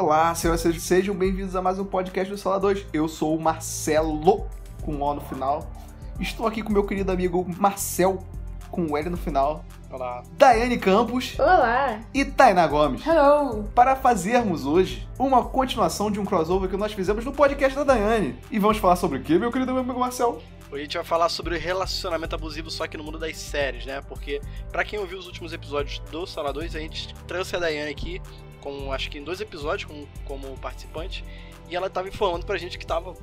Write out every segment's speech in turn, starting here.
Olá, senhoras e sejam bem-vindos a mais um podcast do Sala 2. Eu sou o Marcelo, com O no final. Estou aqui com meu querido amigo Marcel, com o L no final. Olá. Daiane Campos Olá! e Tainá Gomes. Hello! Para fazermos hoje uma continuação de um crossover que nós fizemos no podcast da Daiane. E vamos falar sobre o que, meu querido amigo Marcel? Hoje a gente vai falar sobre relacionamento abusivo, só que no mundo das séries, né? Porque, pra quem ouviu os últimos episódios do Sala 2, a gente trouxe a Daiane aqui, com, acho que em dois episódios, como, como participante, e ela tava informando pra gente que tava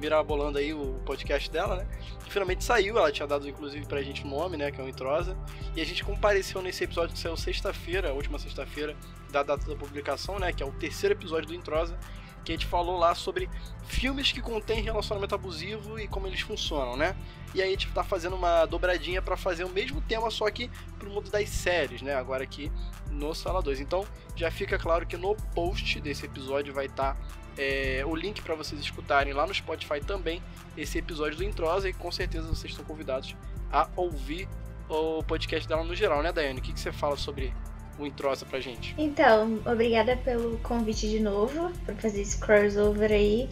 mirabolando aí o podcast dela, né? Que finalmente saiu, ela tinha dado inclusive pra gente o nome, né? Que é o Introsa. E a gente compareceu nesse episódio que saiu sexta-feira, a última sexta-feira da data da publicação, né? Que é o terceiro episódio do Introsa. Que a gente falou lá sobre filmes que contêm relacionamento abusivo e como eles funcionam, né? E aí a gente tá fazendo uma dobradinha para fazer o mesmo tema, só que pro mundo das séries, né? Agora aqui no Sala 2. Então já fica claro que no post desse episódio vai estar é, o link para vocês escutarem lá no Spotify também esse episódio do Introsa e com certeza vocês estão convidados a ouvir o podcast dela no geral, né, Daiane? O que, que você fala sobre o Introsa pra gente? Então, obrigada pelo convite de novo, por fazer esse crossover aí.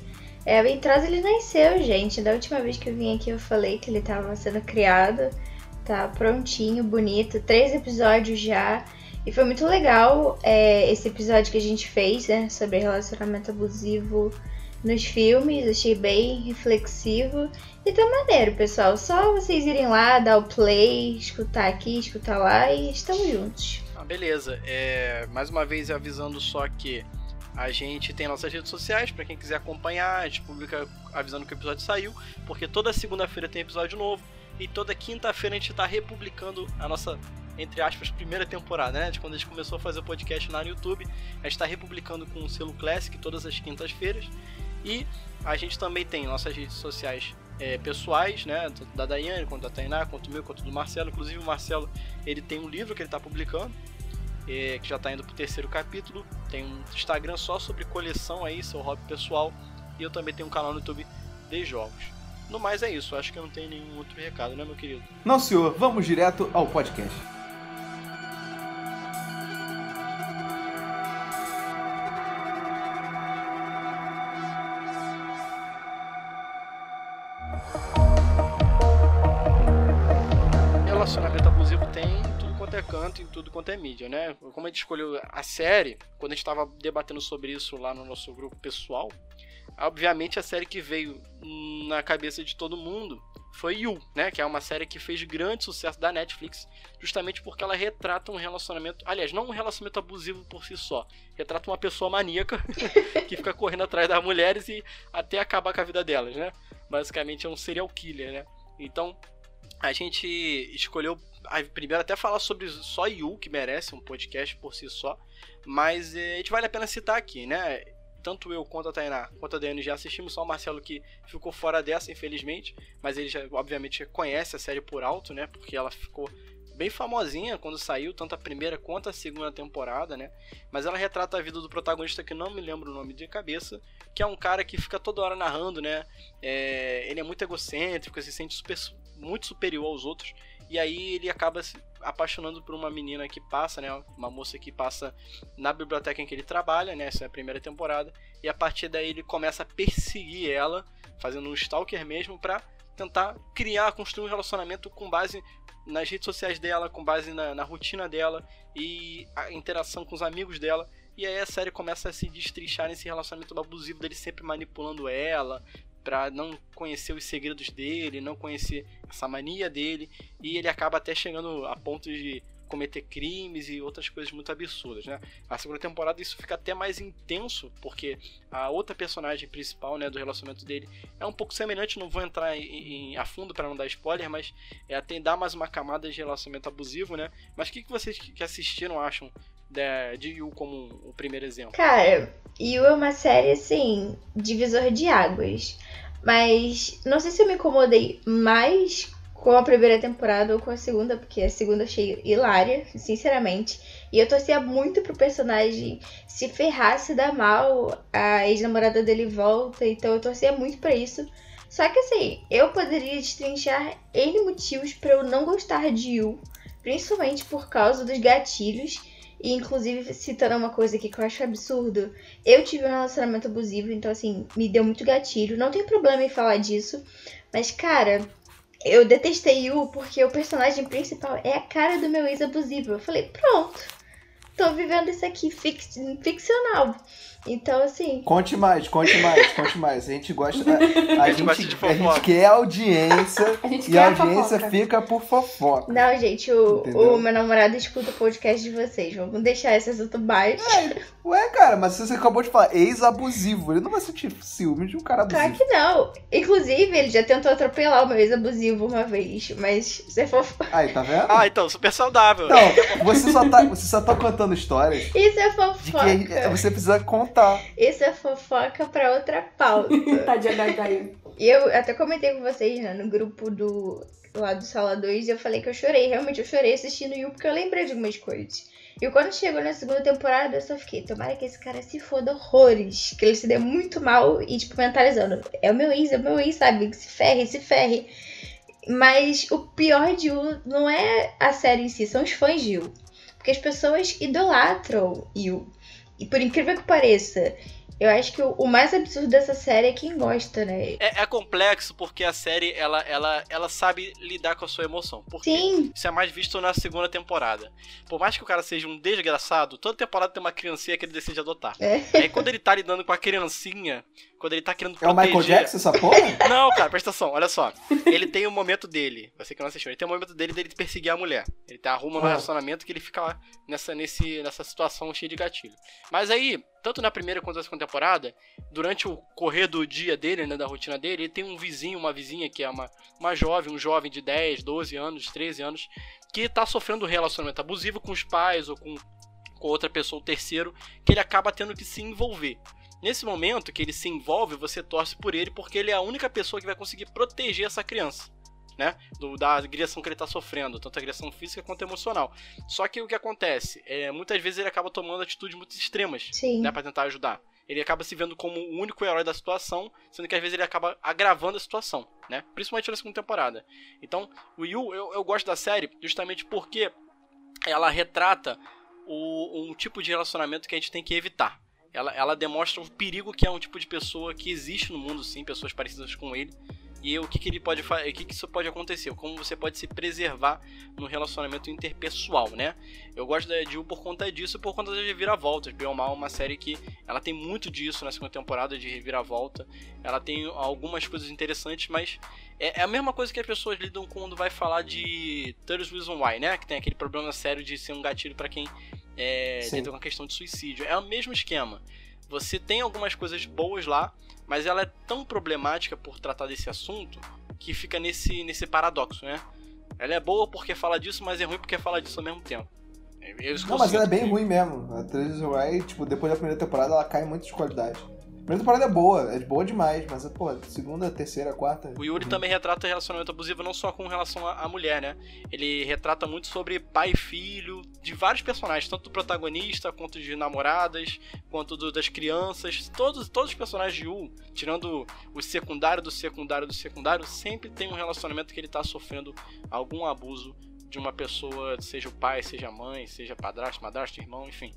É, o Introsa ele nasceu, gente. Da última vez que eu vim aqui eu falei que ele tava sendo criado. Tá prontinho, bonito. Três episódios já. E foi muito legal é, esse episódio que a gente fez, né? Sobre relacionamento abusivo nos filmes. Achei bem reflexivo. E tá maneiro, pessoal. Só vocês irem lá, dar o play, escutar aqui, escutar lá e estamos juntos. Ah, beleza. É, mais uma vez avisando só que a gente tem nossas redes sociais para quem quiser acompanhar. A gente publica avisando que o episódio saiu, porque toda segunda-feira tem episódio novo e toda quinta-feira a gente tá republicando a nossa entre aspas, primeira temporada, né? De quando a gente começou a fazer o podcast lá no YouTube. A gente está republicando com o selo Classic todas as quintas-feiras. E a gente também tem nossas redes sociais é, pessoais, né? Tanto da Daiane, quanto da Tainá, quanto meu, quanto do Marcelo. Inclusive o Marcelo, ele tem um livro que ele está publicando. É, que já está indo pro terceiro capítulo. Tem um Instagram só sobre coleção aí, seu hobby pessoal. E eu também tenho um canal no YouTube de jogos. No mais é isso, acho que não tem nenhum outro recado, né, meu querido? Não, senhor, vamos direto ao podcast. Mídia, né? Como a gente escolheu a série, quando a gente estava debatendo sobre isso lá no nosso grupo pessoal, obviamente a série que veio na cabeça de todo mundo foi You, né? Que é uma série que fez grande sucesso da Netflix, justamente porque ela retrata um relacionamento, aliás, não um relacionamento abusivo por si só, retrata uma pessoa maníaca que fica correndo atrás das mulheres e até acabar com a vida delas, né? Basicamente é um serial killer, né? Então, a gente escolheu primeiro até falar sobre só You, que merece um podcast por si só, mas eh, a gente vale a pena citar aqui, né? Tanto eu quanto a Tainá, quanto a Dani já assistimos, só o Marcelo que ficou fora dessa, infelizmente, mas ele já, obviamente, conhece a série por alto, né? Porque ela ficou bem famosinha quando saiu, tanto a primeira quanto a segunda temporada, né? Mas ela retrata a vida do protagonista que não me lembro o nome de cabeça, que é um cara que fica toda hora narrando, né? É, ele é muito egocêntrico, se sente super, muito superior aos outros, e aí ele acaba se apaixonando por uma menina que passa, né? Uma moça que passa na biblioteca em que ele trabalha, né? Essa é a primeira temporada. E a partir daí ele começa a perseguir ela, fazendo um stalker mesmo, pra tentar criar, construir um relacionamento com base nas redes sociais dela, com base na, na rotina dela e a interação com os amigos dela. E aí a série começa a se destrinchar nesse relacionamento abusivo dele sempre manipulando ela, para não conhecer os segredos dele, não conhecer essa mania dele, e ele acaba até chegando a ponto de cometer crimes e outras coisas muito absurdas, né? A segunda temporada isso fica até mais intenso, porque a outra personagem principal, né, do relacionamento dele é um pouco semelhante, não vou entrar em, em a fundo para não dar spoiler, mas é até dar mais uma camada de relacionamento abusivo, né? Mas o que, que vocês que assistiram acham de, de Yu como o primeiro exemplo? Cara, Yu é uma série, assim, divisor de águas. Mas não sei se eu me incomodei mais com a primeira temporada ou com a segunda, porque a segunda achei hilária, sinceramente. E eu torcia muito pro personagem se ferrar, se dar mal, a ex-namorada dele volta, então eu torcia muito para isso. Só que assim, eu poderia destrinchar N motivos para eu não gostar de Yu, principalmente por causa dos gatilhos E inclusive, citando uma coisa aqui que eu acho absurdo, eu tive um relacionamento abusivo, então assim, me deu muito gatilho. Não tem problema em falar disso. Mas, cara, eu detestei Yu porque o personagem principal é a cara do meu ex abusivo. Eu falei, pronto, tô vivendo isso aqui fix, ficcional. Então, assim. Conte mais, conte mais, conte mais. A gente gosta. A, a, gente, a gente quer audiência a gente e a audiência fofoca. fica por fofoca. Não, gente, o, o meu namorado escuta o podcast de vocês. Vamos deixar esse assunto baixo. É, ué, cara, mas você acabou de falar ex-abusivo. Ele não vai sentir ciúme de um cara abusivo. Claro que não. Inclusive, ele já tentou atropelar o meu ex-abusivo uma vez. Mas você for. Aí, tá vendo? Ah, então, super saudável. Não, você só tá, você só tá contando histórias. Isso é fofoca. De que você precisa contar tá. Isso é fofoca pra outra pauta. Tadinha da Gaia. E eu até comentei com vocês, né, no grupo do lá do Sala 2, e eu falei que eu chorei. Realmente eu chorei assistindo Yu, porque eu lembrei de algumas coisas. E quando chegou na segunda temporada, eu só fiquei, tomara que esse cara se foda horrores. Que ele se dê muito mal e, tipo, mentalizando. É o meu ex, é o meu ex, sabe? Que se ferre, se ferre. Mas o pior de Yu não é a série em si, são os fãs de Yu. Porque as pessoas idolatram Yu. E por incrível que pareça, eu acho que o, mais absurdo dessa série é quem gosta, né? É, é, complexo porque a série ela, ela, ela sabe lidar com a sua emoção. Porque Sim. Isso é mais visto na segunda temporada. Por mais que o cara seja um desgraçado, toda temporada tem uma criancinha que ele decide adotar. É. Aí quando ele tá lidando com a criancinha, quando ele tá querendo proteger... É o Michael Jackson essa porra? Não, cara, presta atenção, olha só. Ele tem o um momento dele, você que não assistiu, ele tem o um momento dele dele perseguir a mulher. Ele tá arrumando um relacionamento que ele fica lá nessa, nesse, nessa situação cheia de gatilho. Mas aí, tanto na primeira quanto na segunda temporada, durante o correr do dia dele, né, da rotina dele, ele tem um vizinho, uma vizinha que é uma, uma jovem, um jovem de 10, 12 anos, 13 anos, que tá sofrendo um relacionamento abusivo com os pais ou com, com outra pessoa, o terceiro, que ele acaba tendo que se envolver. Nesse momento que ele se envolve, você torce por ele porque ele é a única pessoa que vai conseguir proteger essa criança. Né? Do, da agressão que ele está sofrendo, tanto agressão física quanto emocional. Só que o que acontece? É, muitas vezes ele acaba tomando atitudes muito extremas né, para tentar ajudar. Ele acaba se vendo como o único herói da situação, sendo que às vezes ele acaba agravando a situação, né? Principalmente na segunda temporada. Então, o Yu, eu, eu gosto da série justamente porque ela retrata o, um tipo de relacionamento que a gente tem que evitar ela, ela demonstra o perigo que é um tipo de pessoa que existe no mundo, sim, pessoas parecidas com ele. E o que, que ele pode fazer, o que, que isso pode acontecer, como você pode se preservar no relacionamento interpessoal, né? Eu gosto da Jill por conta disso, por conta das reviravoltas. Bem ou mal, uma série que ela tem muito disso na segunda temporada de reviravolta. Ela tem algumas coisas interessantes, mas é, é a mesma coisa que as pessoas lidam quando vai falar de 30 Reason Why, né? Que tem aquele problema sério de ser um gatilho para quem é, dentro de uma questão de suicídio. É o mesmo esquema. Você tem algumas coisas boas lá, mas ela é tão problemática por tratar desse assunto que fica nesse, nesse paradoxo, né? Ela é boa porque fala disso, mas é ruim porque fala disso ao mesmo tempo. É, é não, mas ela é bem ruim mesmo. A Travis Wright, tipo, depois da primeira temporada, ela cai muito de qualidade primeira temporada é boa, é boa demais, mas, pô, segunda, terceira, quarta. O Yuri uhum. também retrata relacionamento abusivo não só com relação à mulher, né? Ele retrata muito sobre pai e filho, de vários personagens, tanto do protagonista, quanto de namoradas, quanto do, das crianças. Todos, todos os personagens de Yu, tirando o secundário do secundário do secundário, sempre tem um relacionamento que ele tá sofrendo algum abuso de uma pessoa, seja o pai, seja a mãe, seja padrasto, madrasto, irmão, enfim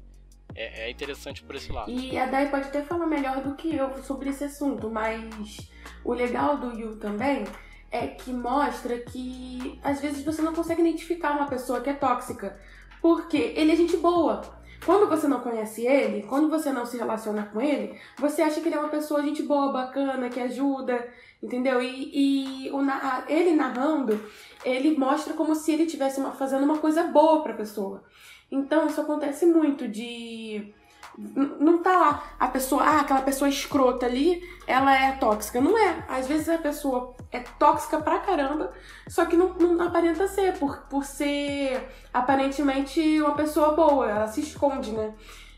é, é interessante por esse lado. E a Dai pode até falar melhor do que eu sobre esse assunto, mas o legal do Yu também é que mostra que às vezes você não consegue identificar uma pessoa que é tóxica, porque ele é gente boa. Quando você não conhece ele, quando você não se relaciona com ele, você acha que ele é uma pessoa gente boa, bacana, que ajuda, entendeu? E, e o, ele narrando, ele mostra como se ele estivesse fazendo uma coisa boa para a pessoa. Então isso acontece muito de não tá lá a pessoa, ah, aquela pessoa escrota ali, ela é tóxica. Não é. Às vezes a pessoa é tóxica pra caramba, só que não, não aparenta ser, por, por ser aparentemente uma pessoa boa, ela se esconde, né?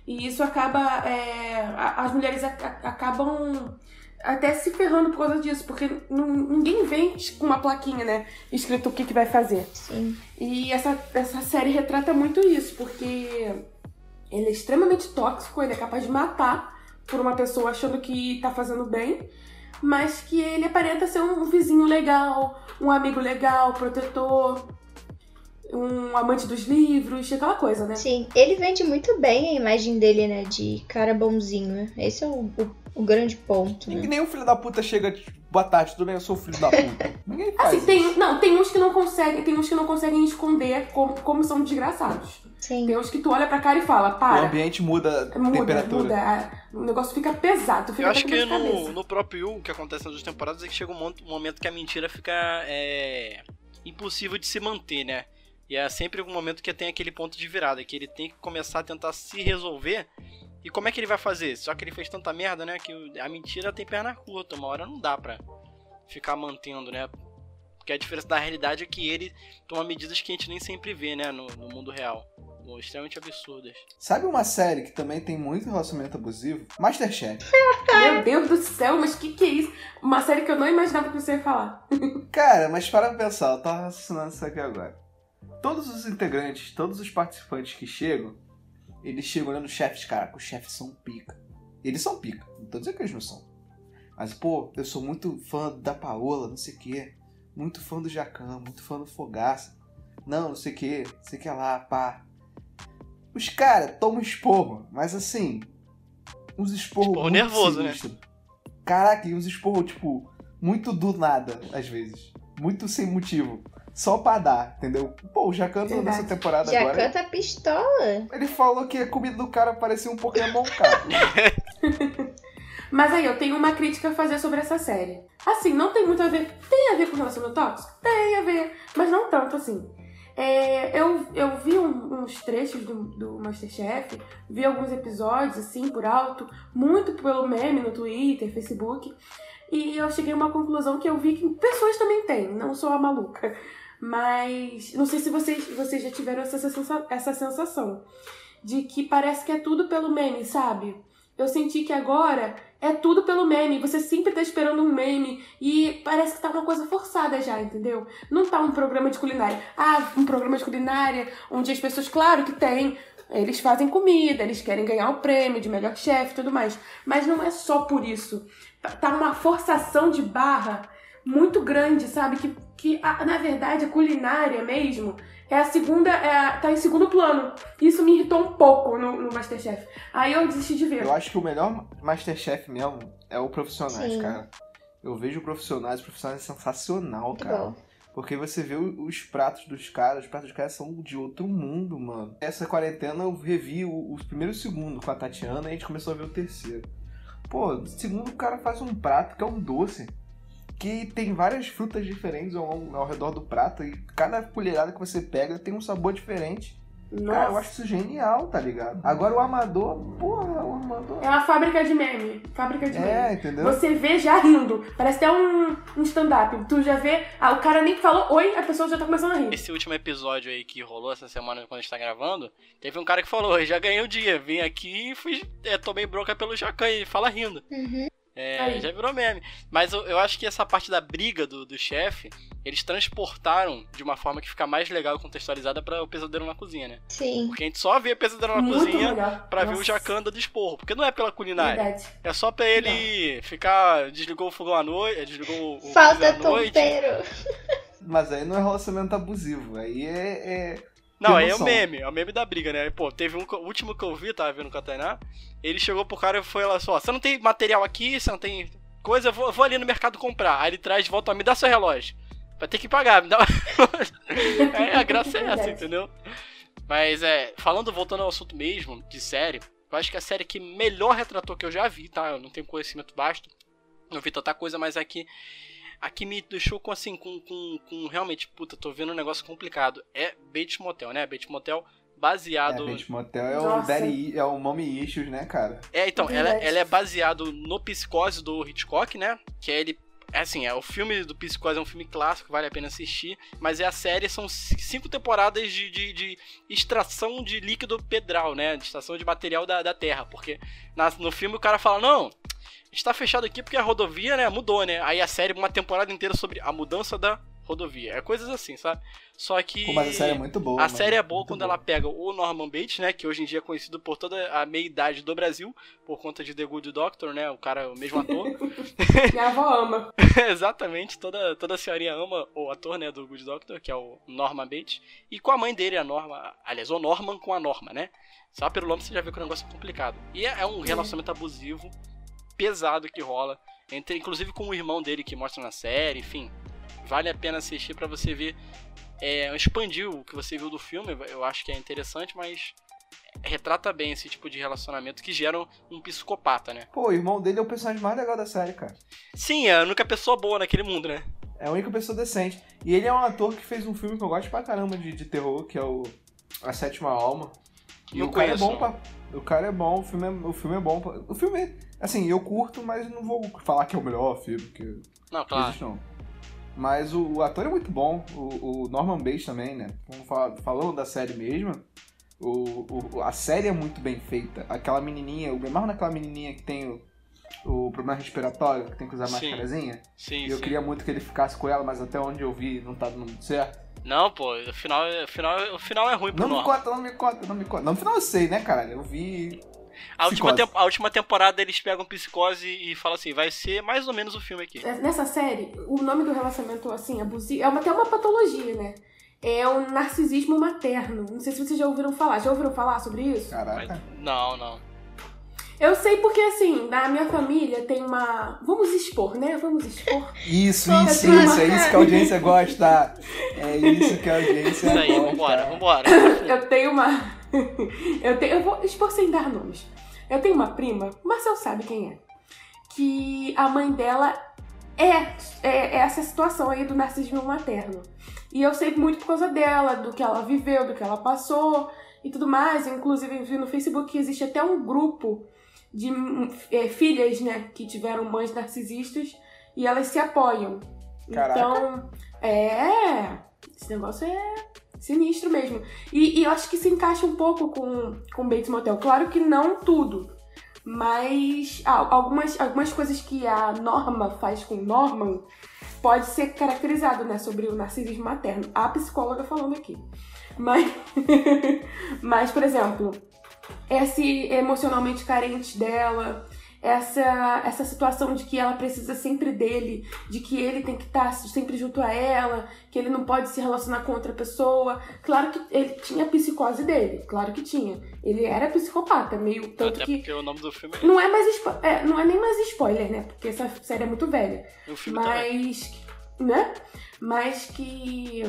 E isso acaba. É, as mulheres acabam até se ferrando por causa disso, porque ninguém vem com uma plaquinha, né? Escrito o que, que vai fazer. Sim. E essa, essa série retrata muito isso, porque ele é extremamente tóxico, ele é capaz de matar por uma pessoa achando que tá fazendo bem, mas que ele aparenta ser um vizinho legal, um amigo legal, protetor. Um amante dos livros, aquela coisa, né? Sim, ele vende muito bem a imagem dele, né? De cara bonzinho. Esse é o, o, o grande ponto. Né? Nenhum filho da puta chega, tipo, boa tarde, tudo bem, eu sou o filho da puta. Ninguém faz Assim, isso. tem, não, tem uns que não conseguem, tem uns que não conseguem esconder como, como são desgraçados. Sim. Tem uns que tu olha pra cara e fala, O para. ambiente muda a Muda, temperatura. muda. a- O negócio fica pesado, tu fica Eu acho que no, no próprio Yu, o que acontece nas duas temporadas é que chega um um momento que a mentira fica é, impossível de se manter, né? E é sempre um momento que tem aquele ponto de virada, que ele tem que começar a tentar se resolver. E como é que ele vai fazer? Só que ele fez tanta merda, né? Que a mentira tem perna curta, uma hora não dá pra ficar mantendo, né? Porque a diferença da realidade é que ele toma medidas que a gente nem sempre vê, né? No, no mundo real. Extremamente absurdas. Sabe uma série que também tem muito relacionamento abusivo? Masterchef. Meu Deus do céu, mas que que é isso? Uma série que eu não imaginava que você ia falar. Cara, mas para pra pensar, eu tava raciocinando isso aqui agora. Todos os integrantes, todos os participantes que chegam, eles chegam olhando os chefes, caraca, os chefes são pica. Eles são pica, não tô dizendo que eles não são. Mas, pô, eu sou muito fã da Paola, não sei o quê. Muito fã do Jacan, muito fã do Fogaça. Não, não sei o quê, não sei o que lá, pá. Os caras tomam esporro, mas assim, uns esporros Esporro nervoso, né? sinistro. Caraca, e uns esporros, tipo, muito do nada, às vezes. Muito sem motivo. Só pra dar, entendeu? Pô, o Jacan nessa temporada Já agora. canta pistola. Ele falou que a comida do cara parecia um Pokémon, cara. Mas aí, eu tenho uma crítica a fazer sobre essa série. Assim, não tem muito a ver. Tem a ver com relacionamento tóxico? Tem a ver, mas não tanto assim. É, eu, eu vi um- uns trechos do, do Masterchef, vi alguns episódios, assim, por alto, muito pelo meme no Twitter, Facebook, e eu cheguei a uma conclusão que eu vi que pessoas também têm, não sou a maluca. Mas não sei se vocês, vocês já tiveram essa sensação, essa sensação de que parece que é tudo pelo meme, sabe? Eu senti que agora é tudo pelo meme. Você sempre tá esperando um meme e parece que tá uma coisa forçada já, entendeu? Não tá um programa de culinária. Ah, um programa de culinária onde as pessoas, claro que tem, eles fazem comida, eles querem ganhar o prêmio de melhor chefe e tudo mais. Mas não é só por isso. Tá- Tá uma forçação de barra muito grande, sabe? Que, que a- na verdade a culinária mesmo é a segunda, é tá em segundo plano. Isso me irritou um pouco no, no Masterchef. Aí eu desisti de ver. Eu acho que o melhor Masterchef mesmo é o Profissionais, Sim. cara. Eu vejo Profissionais, o Profissionais é sensacional, Muito cara. bom. Porque você vê o- os pratos dos caras, os pratos dos caras são de outro mundo, mano. Essa quarentena eu revi o, o primeiro e o segundo com a Tatiana e a gente começou a ver o terceiro. Pô, segundo o cara faz um prato que é um doce. Que tem várias frutas diferentes ao, ao redor do prato. E cada colherada que você pega tem um sabor diferente. Cara, eu Nossa. acho isso genial, tá ligado? Agora o amador, porra, o amador. É uma fábrica de meme. Fábrica de meme. É, entendeu? Você vê já rindo. Parece até um, um stand-up. Tu já vê. Ah, o cara nem falou oi, a pessoa já tá começando a rir. Esse último episódio aí que rolou essa semana quando a gente tá gravando, teve um cara que falou, "Eu já ganhei o dia, vim aqui e fui, é, tomei bronca pelo Jacan e fala rindo. Uhum. É, Aí. já virou meme. Mas eu, eu acho que essa parte da briga do, do chefe, eles transportaram de uma forma que fica mais legal e contextualizada pra o pesadelo na cozinha, né? Sim. Porque a gente só vê pesadelo na Muito cozinha pra ver o Nossa, Jacan dando esporro. Porque não é pela culinária. Verdade. É só pra ele ficar. Desligou o fogão à noite. Desligou o Falta à noite. tompeiro. Mas aí não é relacionamento abusivo. Aí é. é- Não, Que aí é o meme, é o meme da briga, né? Pô, teve um, que- o último que eu vi, tava vendo com a Tainá, ele chegou pro cara e foi lá só, você não tem material aqui, você não tem coisa, eu vou, vou ali no mercado comprar. Aí ele traz de volta, me dá seu relógio. Vai ter que pagar, me dá É, a graça é essa, entendeu? Mas é, falando, voltando ao assunto mesmo, de série, eu acho que a série que melhor retratou que eu já vi, tá? Eu não tenho conhecimento vasto, não vi tanta coisa, mas aqui aqui me deixou com assim, com, com, com realmente, puta, tô vendo um negócio complicado. É Bates Motel, né? Bates Motel É, baseado. Bates Motel é o, Nossa. daddy, é o mommy issues, né, cara? É, então, ela, ela é baseado no Psicose do Hitchcock, né? Que é ele. É assim, é, o filme do Psicose é um filme clássico, vale a pena assistir. Mas é a série, são ci- cinco temporadas de, de, de extração de líquido pedral, né? De extração de material da, da Terra. Porque na- no filme o cara fala, não, a gente tá fechado aqui porque a rodovia, né, mudou, né? Aí a série, uma temporada inteira sobre a mudança da rodovia. É coisas assim, sabe? Só que. Pô, mas a série é muito boa. A mano. série é boa Muito quando ela pega o Norman Bates, né? Que hoje em dia é conhecido por toda a meia-idade do Brasil, por conta de The Good Doctor, né? O cara, o mesmo ator. Minha avó ama. Exatamente, toda, toda senhorinha ama o ator, né? Do Good Doctor, que é o Norman Bates. E com a mãe dele, a Norma. Aliás, o Norman com a Norma, né? Só pelo nome você já vê que o negócio é complicado. E é, é um relacionamento abusivo, pesado que rola. Entre, inclusive com o irmão dele que mostra na série, enfim. Vale a pena assistir pra você ver. É, expandir o que você viu do filme, eu acho que é interessante, mas retrata bem esse tipo de relacionamento que gera um, psicopata, né? Pô, o irmão dele é o personagem mais legal da série, cara. Sim, é a única pessoa boa naquele mundo, né? É a única pessoa decente. E ele é um ator que fez um filme que eu gosto pra caramba de, de terror, que é o A Sétima Alma. E Não o cara conheço, é bom pra. O cara é bom, o filme é, o filme é bom. O filme, assim, eu curto, mas não vou falar que é o melhor filme, porque Não, claro. existe não. Mas o, o ator é muito bom, o, o Norman Bates também, né? Vamos falar- Falando da série mesmo, o, o- a série é muito bem feita. Aquela menininha, eu me naquela menininha que tem o, problema respiratório, que tem que usar Sim. máscarazinha. Sim, E eu sim. queria muito que ele ficasse com ela, mas até onde eu vi não tá dando muito certo. Não, pô, o final, o final, o final é ruim pro Não me conta, não me conta, não me conta. Não, no final eu sei, né, caralho? Eu vi. A última, a última temporada eles pegam psicose e falam assim, vai ser mais ou menos o filme aqui. Nessa série, o nome do relacionamento, assim, abusivo, é uma, até uma patologia, né? É o narcisismo materno. Não sei se vocês já ouviram falar. Já ouviram falar sobre isso? Caraca. não, não. Eu sei porque, assim, na minha família tem uma. Vamos expor, né? Vamos expor. Isso, Pô, isso, isso. É isso que a audiência gosta. É isso que a audiência Isso aí, gosta. vambora, vambora. Eu tenho uma. eu, tenho, eu vou expor sem dar nomes. Eu tenho uma prima, o Marcel sabe quem é. Que a mãe dela é, é, é essa situação aí do narcisismo materno. E eu sei muito por causa dela, do que ela viveu, do que ela passou e tudo mais. Inclusive, eu vi no Facebook que existe até um grupo de é, filhas, né, que tiveram mães narcisistas e elas se apoiam. Caraca. Então, é. Esse negócio é sinistro mesmo. E, e eu acho que se encaixa um pouco com, com Bates Motel. Claro que não tudo. Mas ah, algumas, algumas coisas que a Norma faz com o Norman pode ser caracterizado, né? Sobre o narcisismo materno. A psicóloga falando aqui. Mas, mas por exemplo, esse emocionalmente carente dela, essa, essa situação de que ela precisa sempre dele, de que ele tem que estar sempre junto a ela, que ele não pode se relacionar com outra pessoa. Claro que ele tinha a psicose dele, claro que tinha. Ele era psicopata, meio tanto Até que. porque o nome do filme é Não é mais é, não é nem mais spoiler, né? Porque essa série é muito velha. o filme também. Mas. né? Mas que.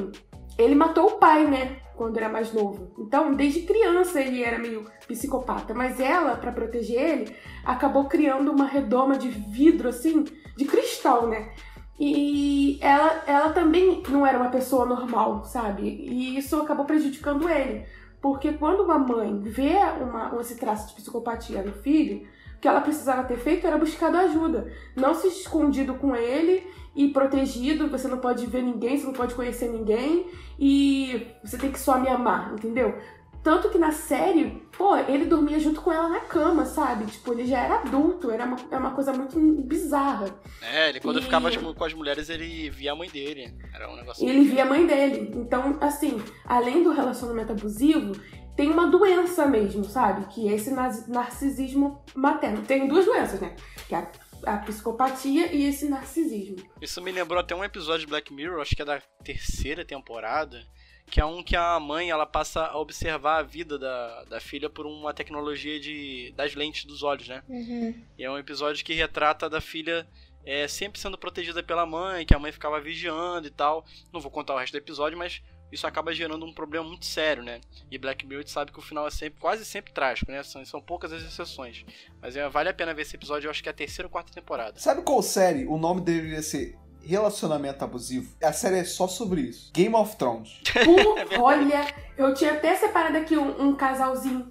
Ele matou o pai, né? Quando era mais novo. Então, desde criança ele era meio psicopata. Mas ela, pra proteger ele, acabou criando uma redoma de vidro, assim, de cristal, né? E ela, ela também não era uma pessoa normal, sabe? E isso acabou prejudicando ele. Porque quando uma mãe vê uma, esse traço de psicopatia no filho, que ela precisava ter feito era buscado ajuda. Não se escondido com ele e protegido, você não pode ver ninguém, você não pode conhecer ninguém e você tem que só me amar, entendeu? Tanto que na série, pô, ele dormia junto com ela na cama, sabe? Tipo, ele já era adulto, era uma, era uma coisa muito bizarra. É, ele quando E- ficava as- com as mulheres, ele via a mãe dele. Era um negócio. Ele via a mãe dele. Então, assim, além do relacionamento abusivo, tem uma doença mesmo, sabe? Que é esse narcisismo materno. Tem duas doenças, né? Que é a, a psicopatia e esse narcisismo. Isso me lembrou até um episódio de Black Mirror, acho que é da terceira temporada, que é um que a mãe ela passa a observar a vida da, da filha por uma tecnologia de das lentes dos olhos, né? Uhum. E é um episódio que retrata da filha é, sempre sendo protegida pela mãe, que a mãe ficava vigiando e tal. Não vou contar o resto do episódio, mas isso acaba gerando um problema muito sério, né? E Black Mirror sabe que o final é sempre, quase sempre trágico, né? São, são poucas as exceções. Mas é, vale a pena ver esse episódio, eu acho que é a terceira ou quarta temporada. Sabe qual série o nome deveria ser Relacionamento Abusivo? A série é só sobre isso. Game of Thrones. Pô, olha, eu tinha até separado aqui um, um casalzinho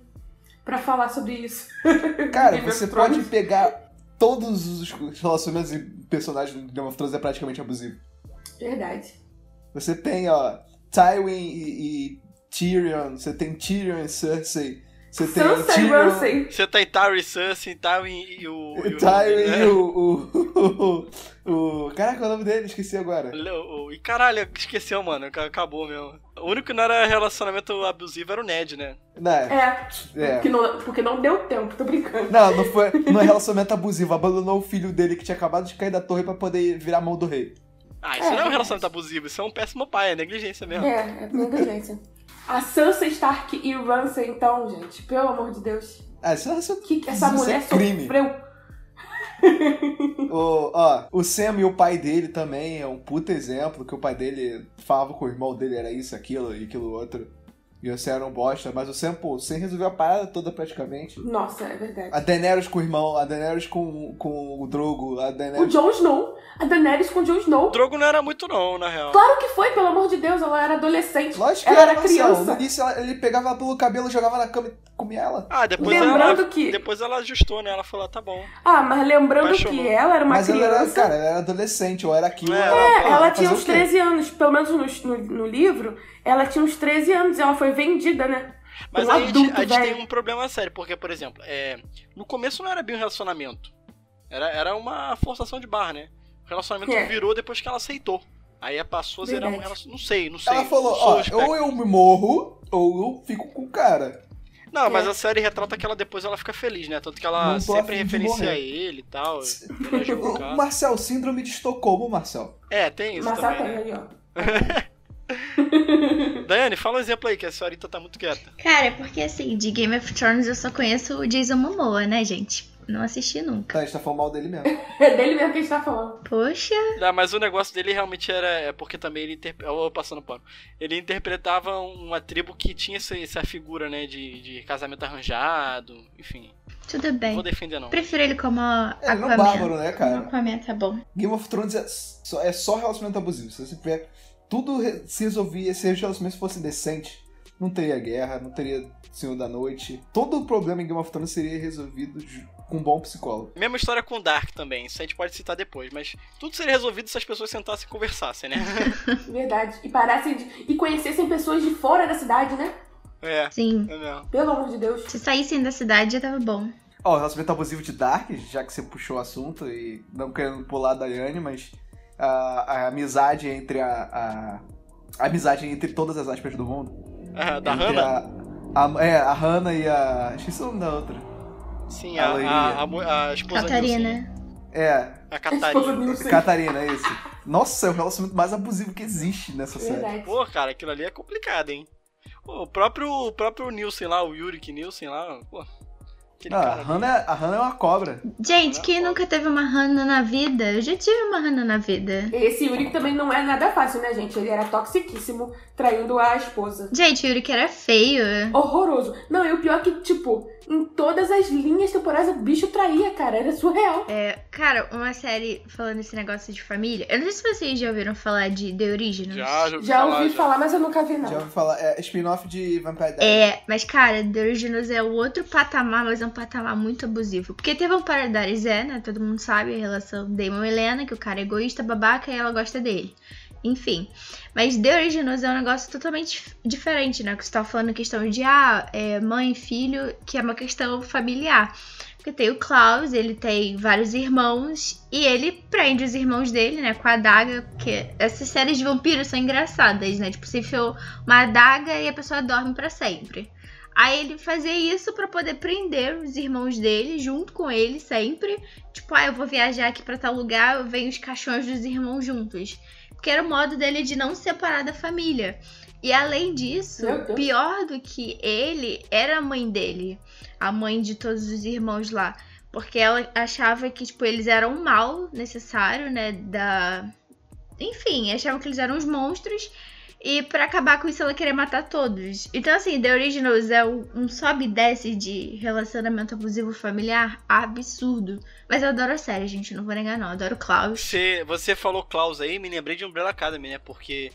pra falar sobre isso. Cara, você Thrones. pode pegar todos os relacionamentos e personagens do Game of Thrones é praticamente abusivo. Verdade. Você tem, ó, Tywin e, e Tyrion, você tem Tyrion e Cersei, Você tem Sansa o e Tyrion. Você tem Tyrion Sansa, Tywin e o... o e o- Tyrion né? e o, o, o... Caraca, qual é o nome dele? Esqueci agora. O- o- E caralho, esqueceu, mano. ac- Acabou mesmo. O único que não era relacionamento abusivo era o Ned, né? Não, É, é. porque, não, porque não deu tempo, tô brincando. Não, não foi. Não é relacionamento abusivo. Abandonou o filho dele que tinha acabado de cair da torre pra poder virar mão do rei. Ah, isso É, não é um é. relacionamento abusivo, isso é um péssimo pai, é negligência mesmo. É, é negligência. A Sansa Stark e o Ramsay, então, gente, pelo amor de Deus. Ah, isso é relacionamento. Que que essa Isso mulher é crime. sofreu. O, ó, o Sam e o pai dele também é um puta exemplo, que o pai dele falava com o irmão dele era isso, aquilo e aquilo outro. E o Sam era um bosta, mas o Sam, pô, o Sam resolveu a parada toda praticamente. Nossa, é verdade. A Daenerys com o irmão, a Daenerys com, com o Drogo, a O Daenerys... Jon Snow, a Daenerys com o Jon O Snow. Drogo não era muito não, na real. Claro que foi, pelo amor de Deus, ela era adolescente. Lógico que ela era Marcelo. criança. No início ela- ele pegava ela pelo cabelo, jogava na cama e ela. Ah, depois Lembrando ela, que- depois ela ajustou, né? Ela falou, tá bom. Ah, mas lembrando Apaixonou. que ela era uma Mas ela criança. era, cara, ela era adolescente, ou era aquilo. É, É, pô, ela fazer tinha uns quê? 13 anos, pelo menos no, no, no livro, ela tinha uns 13 anos e ela foi vendida, né? Mas Um aí a gente, adulto, a gente tem um problema sério, porque, por exemplo, é, no começo não era bem um relacionamento. Era, era uma forçação de barra, né? O relacionamento É. virou depois que ela aceitou. Aí passou a zerar um relacionamento. Não sei, não sei. Ela falou, ó, ou eu me morro, ou eu fico com o cara. Não, mas É. a série retrata que ela depois ela fica feliz, né? Tanto que ela Não sempre referencia ele e tal. o. Marcel, síndrome de Estocolmo, Marcel. É, tem isso Mas também. tem Né? aí, ó. Daiane, fala um exemplo aí, que a senhorita tá muito quieta. Cara, é porque assim, de Game of Thrones eu só conheço o Jason Momoa, né, gente? Não assisti nunca. Tá, a gente tá falando mal dele mesmo. É dele mesmo que a gente tá falando. Poxa, Não, mas o negócio dele realmente era. É porque também ele. Interpre... Eu vou passando pano. Ele interpretava uma tribo que tinha essa, essa figura, né? De, de casamento arranjado. Enfim. tudo Não bem. vou defender, não. Prefiro ele como Ele não é Aquaman. bárbaro, né, Como cara? Aquaman tá bom. Game of Thrones é só, é só relacionamento abusivo. Se você tiver. Tudo re- se resolvia, se os relacionamentos fossem decentes, não teria guerra, não teria Senhor da Noite. Todo o problema em Game of Thrones seria resolvido com um bom psicólogo. Mesma história com Dark também. Isso a gente pode citar depois. Mas tudo seria resolvido se as pessoas sentassem e conversassem, né? Verdade. E parassem de... E conhecessem pessoas de fora da cidade, né? É. Sim. É mesmo. Pelo amor de Deus. Se saíssem da cidade já tava bom. Ó, o relacionamento abusivo de Dark, já que você puxou o assunto e não querendo pular a Daiane, mas a, a amizade entre a, a. a amizade entre todas as aspas do mundo. Ah, da Hannah? A, a- é, a Hannah e a. Esqueci o nome da outra. Sim, a a, a, a, esposa Nilce. Catarina. É, A Catarina. Catarina, é esse. Nossa, é o relacionamento mais abusivo que existe nessa série. Verdade. Pô, cara, aquilo ali é complicado, hein? Pô, o próprio, o próprio Nielsen lá, o Yurik Nielsen lá, pô. Não, a ali. Hannah, é- a Hannah é uma cobra. Gente, quem nunca teve uma Hannah na vida? Eu já tive uma Hannah na vida. Esse Yuri também não é nada fácil, né, gente? Ele era toxiquíssimo, traindo a esposa. Gente, o Yuri que era feio. Horroroso. Não, e o pior é que, tipo, em todas as linhas temporais o bicho traía, cara. Era surreal. É, cara, uma série falando esse negócio de família. Eu não sei se vocês já ouviram falar de The Originals. Já, já ouvi Já falar. ouvi já. falar, mas eu nunca vi, não. Já ouvi falar, é spin-off de Vampire Diaries. É, mas cara, The Originals é o outro patamar, mas é um patamar muito abusivo. Porque teve um Paradise, é, né? Todo mundo sabe a relação Damon e Helena, que o cara é egoísta, babaca e ela gosta dele. Enfim. Mas The Originals é um negócio totalmente dif- diferente, né? Que você tava falando questão de, ah, é, mãe filho, que é uma questão familiar. Porque tem o Klaus, ele tem vários irmãos, e ele prende os irmãos dele, né, com a adaga, porque essas séries de vampiros são engraçadas, né? Tipo, você enfiou uma adaga e a pessoa dorme pra sempre. Aí ele fazia isso pra poder prender os irmãos dele junto com ele sempre. Tipo, ah, eu vou viajar aqui pra tal lugar, vem os caixões dos irmãos juntos. Porque era o modo dele de não separar da família. E além disso, pior do que ele era a mãe dele, a mãe de todos os irmãos lá, porque ela achava que tipo eles eram o mal necessário, né, da enfim, achavam que eles eram os monstros e pra acabar com isso ela queria matar todos. Então assim, The Originals é um um sobe e desce de relacionamento abusivo familiar absurdo. Mas eu adoro a série, gente, não vou negar não, eu adoro Klaus. Você, você falou Klaus aí, me lembrei de Umbrella Academy, né? Porque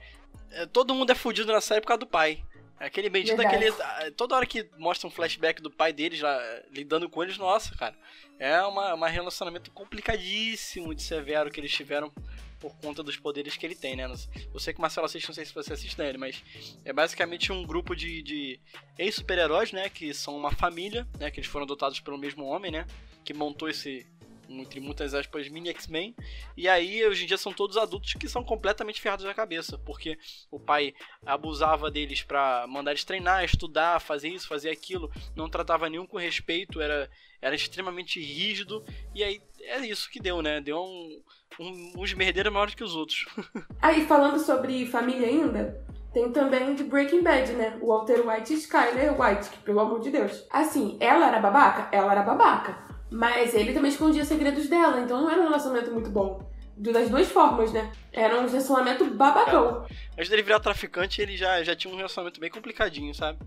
é, todo mundo é fudido na série por causa do pai. Aquele bendito daquele. ah, Toda hora que mostra um flashback do pai deles lá, lidando com eles, nossa, cara. É uma, uma relacionamento complicadíssimo de severo que eles tiveram por conta dos poderes que ele tem, né? Eu sei que o Marcelo assiste, não sei se você assiste nele, mas é basicamente um grupo de, de ex-super-heróis, né? Que são uma família, né? Que eles foram adotados pelo mesmo homem, né? Que montou esse, entre muitas aspas, mini X-Men. E aí, hoje em dia, são todos adultos que são completamente ferrados da cabeça, porque o pai abusava deles para mandar eles treinar, estudar, fazer isso, fazer aquilo, não tratava nenhum com respeito, era, era extremamente rígido, e aí é isso que deu, né? Deu um, um, uns merdeiros maiores que os outros. aí, falando sobre família ainda, tem também de Breaking Bad, né? Walter White e Skyler White, que pelo amor de Deus. Assim, ela era babaca? Ela era babaca. Mas ele também escondia segredos dela, então não era um relacionamento muito bom. Das duas formas, né? Era um relacionamento babacão. É. Antes dele virar traficante, ele já, já tinha um relacionamento bem complicadinho, sabe?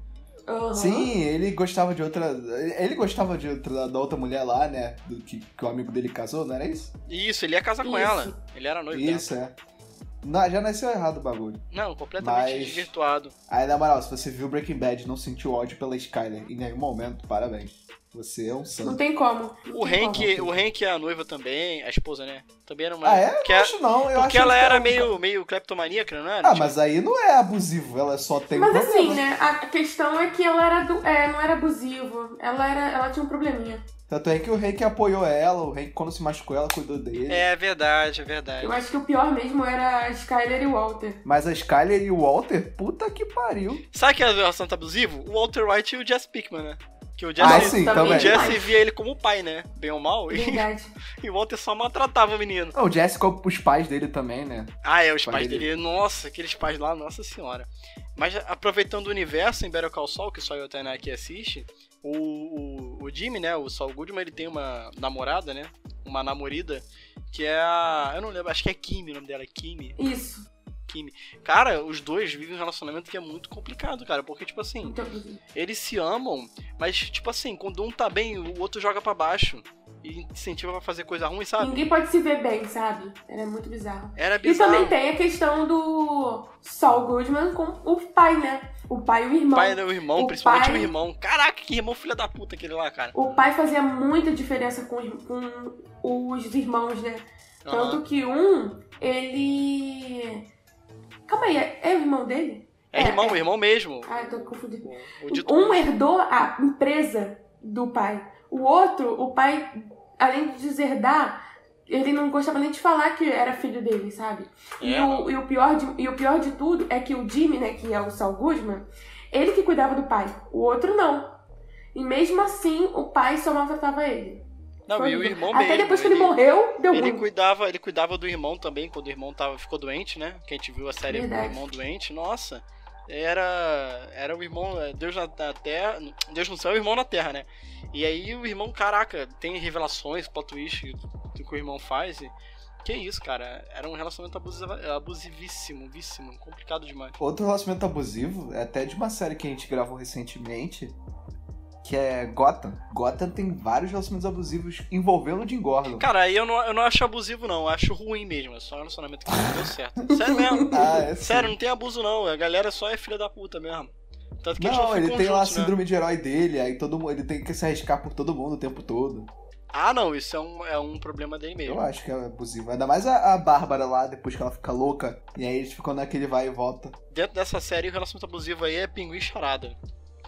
Uhum. Sim, ele gostava de outra. Ele gostava de outra, da outra mulher lá, né? Do, que, que o amigo dele casou, não era isso? Isso, ele ia casar isso. com ela. Ele era noivo Isso, dela. é. Não, já nasceu errado o bagulho. Não, completamente Mas... desvirtuado. Aí, na moral, se você viu Breaking Bad e não sentiu ódio pela Skyler em nenhum momento, parabéns. Você é um santo. Não tem como. Não o Hank, o Hank é a noiva também, a esposa, né? Também era uma. Ah, é? Não acho não. Eu porque ela era meio, meio cleptomaníaca, não era? Ah, tipo... mas aí não é abusivo, ela só tem Mas assim, né? A questão é que ela era do... é, não era abusivo. Ela era, ela tinha um probleminha. Tanto é que o Hank apoiou ela, o Hank quando se machucou ela cuidou dele. É verdade, é verdade. Eu acho que o pior mesmo era a Skyler e o Walter. Mas a Skyler e o Walter, puta que pariu. Sabe que é a relação tá abusivo? O Walter White e o Jess Pickman, né? Que o Jesse, ah, sim, também. O Jesse via ele como pai, né? Bem ou mal. Verdade. E, o Walter só maltratava o menino. o Jesse com os pais dele também, né? Ah, é, os pais dele. dele. Nossa, aqueles pais lá, nossa senhora. Mas aproveitando o universo em Better Call Saul, que só eu Tainá aqui assiste, o, o, o Jimmy, né, o Saul Goodman, ele tem uma namorada, né? Uma namorida, que é a... Eu não lembro, acho que é Kimi o nome dela, é Kimi. Isso. Kimi. Cara, os dois vivem um relacionamento que é muito complicado, cara. Porque, tipo assim, então, eles se amam, mas, tipo assim, quando um tá bem, o outro joga para baixo. E incentiva pra fazer coisa ruim, sabe? Ninguém pode se ver bem, sabe? Era muito bizarro. Era bizarro. E também tem a questão do Saul Goodman com o pai, né? O pai e o irmão. O pai e o irmão, o principalmente pai... o irmão. Caraca, que irmão filha da puta aquele lá, cara. O pai fazia muita diferença com, com os irmãos, né? Uhum. Tanto que um, ele Calma aí, é, é o irmão dele? É, é irmão, é. irmão mesmo. Ah, eu tô confundindo. Um herdou a empresa do pai. O outro, o pai, além de deserdar, ele não gostava nem de falar que era filho dele, sabe? É. E, o, e, o pior de, e o pior de tudo é que o Jimmy, né, que é o Saul Goodman, ele que cuidava do pai, o outro não. E mesmo assim, o pai só maltratava ele. Não, Foi e o irmão Até mesmo. depois que ele, ele morreu, deu ele ruim. cuidava Ele cuidava do irmão também, quando o irmão tava, ficou doente, né? Que a gente viu a série Verdade. do irmão doente. Nossa, era era o irmão, é, Deus na, na terra, Deus no céu e o irmão na terra, né? E aí o irmão, caraca, tem revelações, plot twist do que o irmão faz. E, que isso, cara. Era um relacionamento abusivo, abusivíssimo, víssimo, complicado demais. Outro relacionamento abusivo, é até de uma série que a gente gravou recentemente, que é Gotham. Gotham tem vários relacionamentos abusivos envolvendo o Jim Gordon. Cara, aí eu não, eu não acho abusivo, não. Eu acho ruim mesmo. É só um relacionamento que não deu certo. Sério mesmo. ah, é Sério, não tem abuso, não. A galera só é filha da puta mesmo. Tanto que não, ele tem lá a né? síndrome né? de herói dele, aí todo mundo, ele tem que se arriscar por todo mundo o tempo todo. Ah, não, isso é um, é um problema dele mesmo. Eu acho que é abusivo. Ainda mais a, a Bárbara lá, depois que ela fica louca, e aí eles ficam naquele vai e volta. Dentro dessa série, o relacionamento abusivo aí é pinguim charada.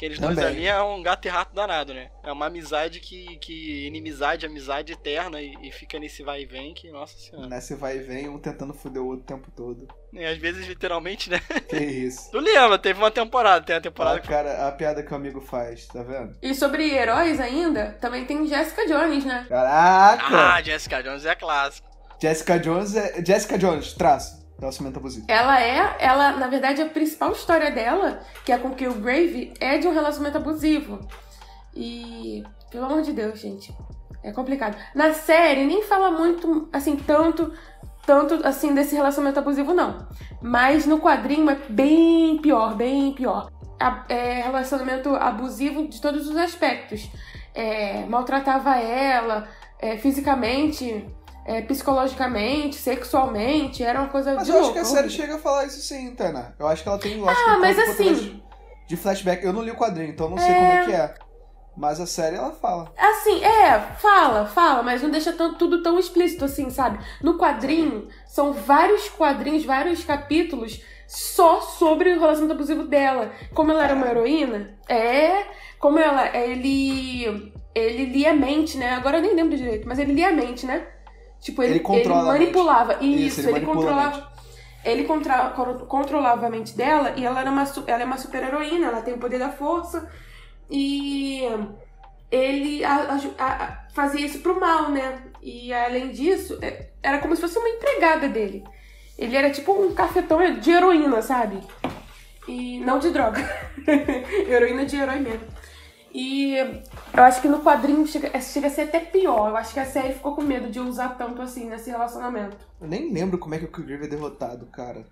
Aqueles dois ali é um gato e rato danado, né? É uma amizade que. que inimizade, amizade eterna e, e fica nesse vai e vem que, nossa senhora. Nesse vai e vem, um tentando foder o outro o tempo todo. E às vezes, literalmente, né? Que isso. Tu lembra, teve uma temporada, tem a temporada. Ah, que... cara, a piada que o amigo faz, tá vendo? E sobre heróis ainda, também tem Jessica Jones, né? Caraca! Ah, Jessica Jones é clássico. Jessica Jones é. Jessica Jones, traço. Relacionamento abusivo. Ela é, ela, na verdade, a principal história dela, que é com o Grave, é de um relacionamento abusivo. E, pelo amor de Deus, gente, é complicado. Na série nem fala muito, assim, tanto, tanto assim desse relacionamento abusivo não. Mas no quadrinho é bem pior, bem pior. É relacionamento abusivo de todos os aspectos. É, maltratava ela é, fisicamente, é, psicologicamente, sexualmente, era uma coisa mas de eu louco, acho que a série chega a falar isso sim, Tana. Eu acho que ela tem, ah, mas assim... De flashback. Eu não li o quadrinho, então não sei como é que é. Mas a série ela fala. Assim, é, fala, fala, mas não deixa tão- tudo tão explícito assim, sabe? No quadrinho, são vários quadrinhos, vários capítulos só sobre o relacionamento abusivo dela. Como ela era uma heroína, é. Como ela. Ele. Ele lia a mente, né? Agora eu nem lembro direito, mas ele lia a mente, né? Tipo, ele, Ele controla mente. manipulava. Isso, Isso, ele ele, manipula controlava. Ele contra- controlava a mente dela e ela, era uma, ela é uma super heroína, ela tem o poder da força. E ele a- a- a- fazia isso pro mal, né? E além disso, é- era como se fosse uma empregada dele. Ele era tipo um cafetão de heroína, sabe? E não de droga. heroína de herói mesmo. E eu acho que no quadrinho chega, é, chega a ser até pior. Eu acho que a série ficou com medo de usar tanto assim nesse relacionamento. Eu nem lembro como é que o Killgrave é derrotado, cara.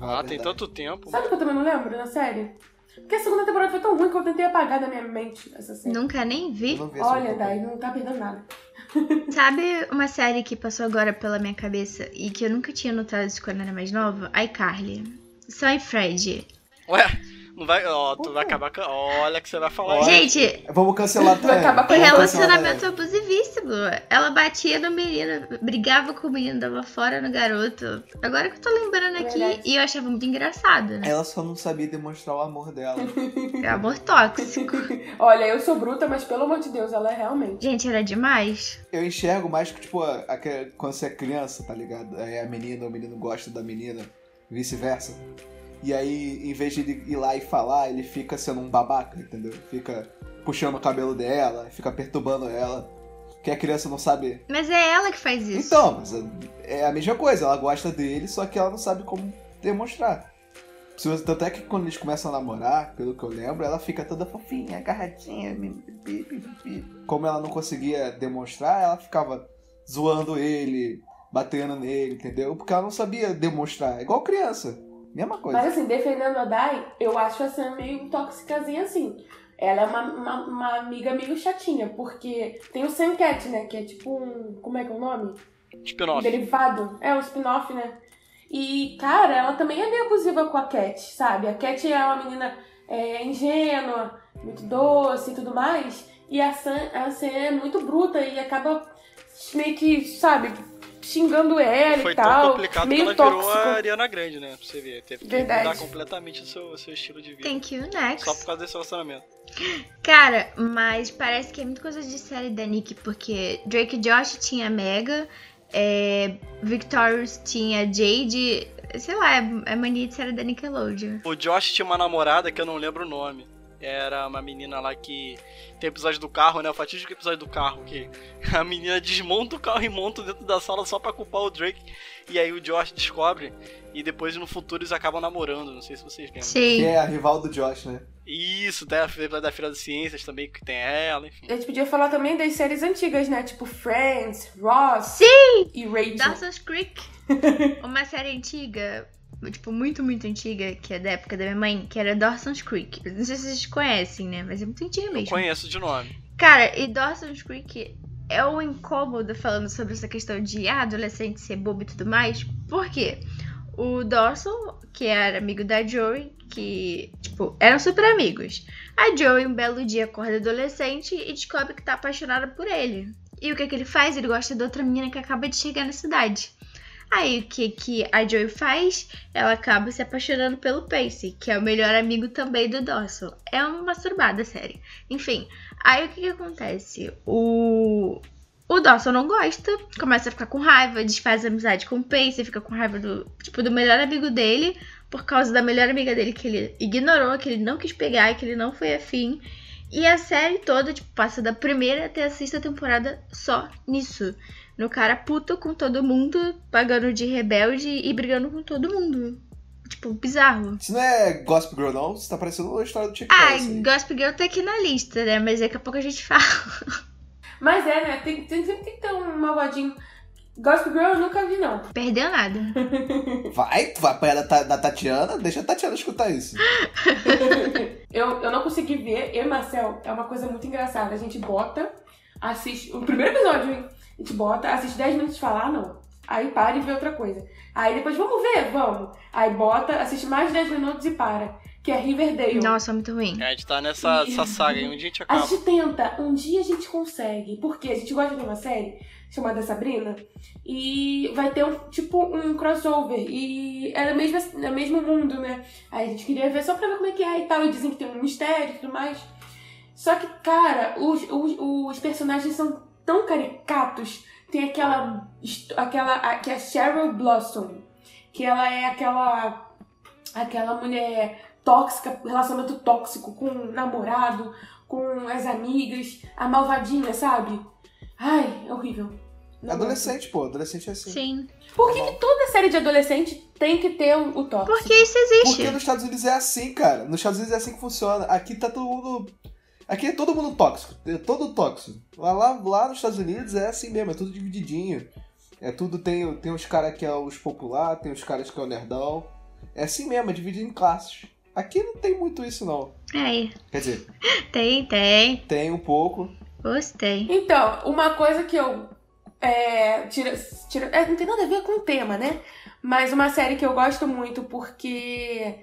Ah, tem tanto tempo. Sabe o que eu também não lembro na série? Porque a segunda temporada foi tão ruim que eu tentei apagar da minha mente essa série. Nunca nem vi. vi Olha. Dai, não tá perdendo nada. Sabe uma série que passou agora pela minha cabeça e que eu nunca tinha notado isso quando era mais nova? iCarly. Sam e Fred. Ué, não vai. Ó, tu vai acabar com. Olha que você vai falar. Gente, Vamos cancelar Vai também. acabar com o relacionamento abusivíssimo. Ela batia no menino, brigava com o menino, dava fora no garoto. Agora que eu tô lembrando aqui, Verdade. e eu achava muito engraçado, né? Ela só não sabia demonstrar o amor dela. É amor tóxico. Olha, eu sou bruta, mas pelo amor de Deus, ela é realmente. Gente, era demais. Eu enxergo mais que, tipo, a- a- quando você é criança, tá ligado? Aí a menina, o menino gosta da menina, vice-versa. E aí, em vez de ir lá e falar, ele fica sendo um babaca, entendeu? Fica puxando o cabelo dela, fica perturbando ela. Que a criança não sabe. Mas é ela que faz isso. Então, mas é a mesma coisa, ela gosta dele, só que ela não sabe como demonstrar. Tanto é que quando eles começam a namorar, pelo que eu lembro, ela fica toda fofinha, agarradinha. Como ela não conseguia demonstrar, ela ficava zoando ele, batendo nele, entendeu? Porque ela não sabia demonstrar. É igual criança. Mesma coisa. Mas assim, defendendo a Dai, eu acho essa meio tóxicazinha assim. Ela é uma, uma, uma amiga meio chatinha, porque tem o Sam Cat, né? Que é tipo um. Como é que é o nome? Spin-off. derivado. É, um spin-off, né? E, cara, ela também é meio abusiva com a Cat, sabe? A Cat é uma menina é, ingênua, muito doce e tudo mais. E a Sam, a Sam é muito bruta e acaba meio que, sabe, xingando ela Foi e tal. complicado que meio ela tóxico. virou a Ariana Grande, né? Pra você ver. Teve que Verdade. mudar completamente o seu, o seu estilo de vida. Thank you, next. Só por causa desse relacionamento. Cara, mas parece que é muito coisa de série da Nick, porque Drake e Josh tinha Mega, é, Victorious tinha Jade, sei lá, é, é mania de série da Nickelodeon. O Josh tinha uma namorada que eu não lembro o nome. Era uma menina lá que. Tem episódio do carro, né? O fatídico episódio do carro. Que a menina desmonta o carro e monta dentro da sala só pra culpar o Drake. E aí o Josh descobre. E depois no futuro eles acabam namorando. Não sei se vocês lembram. Que Sim. é a rival do Josh, né? Isso, tem a da Feira das Ciências também, que tem ela, enfim. A gente podia falar também das séries antigas, né? Tipo Friends, Ross Sim! e Rachel. Dawson's Creek. Uma série antiga, tipo, muito, muito antiga, que é da época da minha mãe, que era Dawson's Creek. Não sei se vocês conhecem, né? Mas é muito antiga Eu mesmo. conheço de nome. Cara, e Dawson's Creek é um incômodo falando sobre essa questão de ah, adolescente ser bobo e tudo mais. Por quê? O Dawson, que era amigo da Joey, que, tipo, eram super amigos. A Joey, um belo dia, acorda adolescente e descobre que tá apaixonada por ele. E o que que ele faz? Ele gosta de outra menina que acaba de chegar na cidade. Aí o que que a Joey faz? Ela acaba se apaixonando pelo Pacey, que é o melhor amigo também do Dawson. É uma masturbada série. Enfim, Aí o que, que acontece? O. O Dawson não gosta, começa a ficar com raiva, desfaz amizade com o Pace, fica com raiva do, tipo, do melhor amigo dele, por causa da melhor amiga dele que ele ignorou, que ele não quis pegar, que ele não foi afim. E a série toda, tipo, passa da primeira até a sexta temporada só nisso. No cara puto com todo mundo, pagando de rebelde e brigando com todo mundo. Tipo, bizarro. Isso não é Gossip Girl, não? Isso tá parecendo a história do Chico Ah, aí. Gossip Girl tá aqui na lista, né? Mas daqui a pouco a gente fala. Mas é, né? Tem, tem, sempre tem que ter um malvadinho. Gospel Girl eu nunca vi, não. Perdeu nada. Vai, tu vai apanhar da, da Tatiana? Deixa a Tatiana escutar isso. Eu, eu não consegui ver. Eu e Marcel, é uma coisa muito engraçada. A gente bota, assiste. O primeiro episódio, hein? A gente bota, assiste 10 minutos e fala, ah, não. Aí para e vê outra coisa. Aí depois, vamos ver? Vamos. Aí bota, assiste mais 10 minutos e para. que é Riverdale. Nossa, muito ruim. É, a gente tá nessa, E- essa saga aí, um dia a gente A acaba. gente tenta, um dia a gente consegue. Porque a gente gosta de uma série chamada Sabrina e vai ter um tipo um crossover e é no mesmo, no mesmo mundo, né? Aí a gente queria ver só pra ver como é que é e tal. E dizem que tem um mistério e tudo mais. Só que, cara, os, os, os personagens são tão caricatos. Tem aquela. aquela a- que é Cheryl Blossom. Que ela é aquela. aquela mulher tóxica, relacionamento tóxico com o namorado, com as amigas, a malvadinha, sabe? Ai, é horrível. Não Adolescente, pô, adolescente é assim. Sim. gosto. Por que, que toda série de adolescente tem que ter o, o tóxico? Porque isso existe. Porque nos Estados Unidos é assim, cara. Nos Estados Unidos é assim que funciona. Aqui tá todo mundo. Aqui é todo mundo tóxico. É todo tóxico. Lá, lá, lá nos Estados Unidos é assim mesmo, é tudo divididinho. É tudo, tem, tem os caras que é os popular, tem os caras que é o nerdão. É assim mesmo, é dividido em classes. Aqui não tem muito isso, não. É, Quer dizer, tem, tem. tem um pouco. Gostei. Então, uma coisa que eu. É, tira, tira, é, não tem nada a ver com o tema, né? Mas uma série que eu gosto muito porque.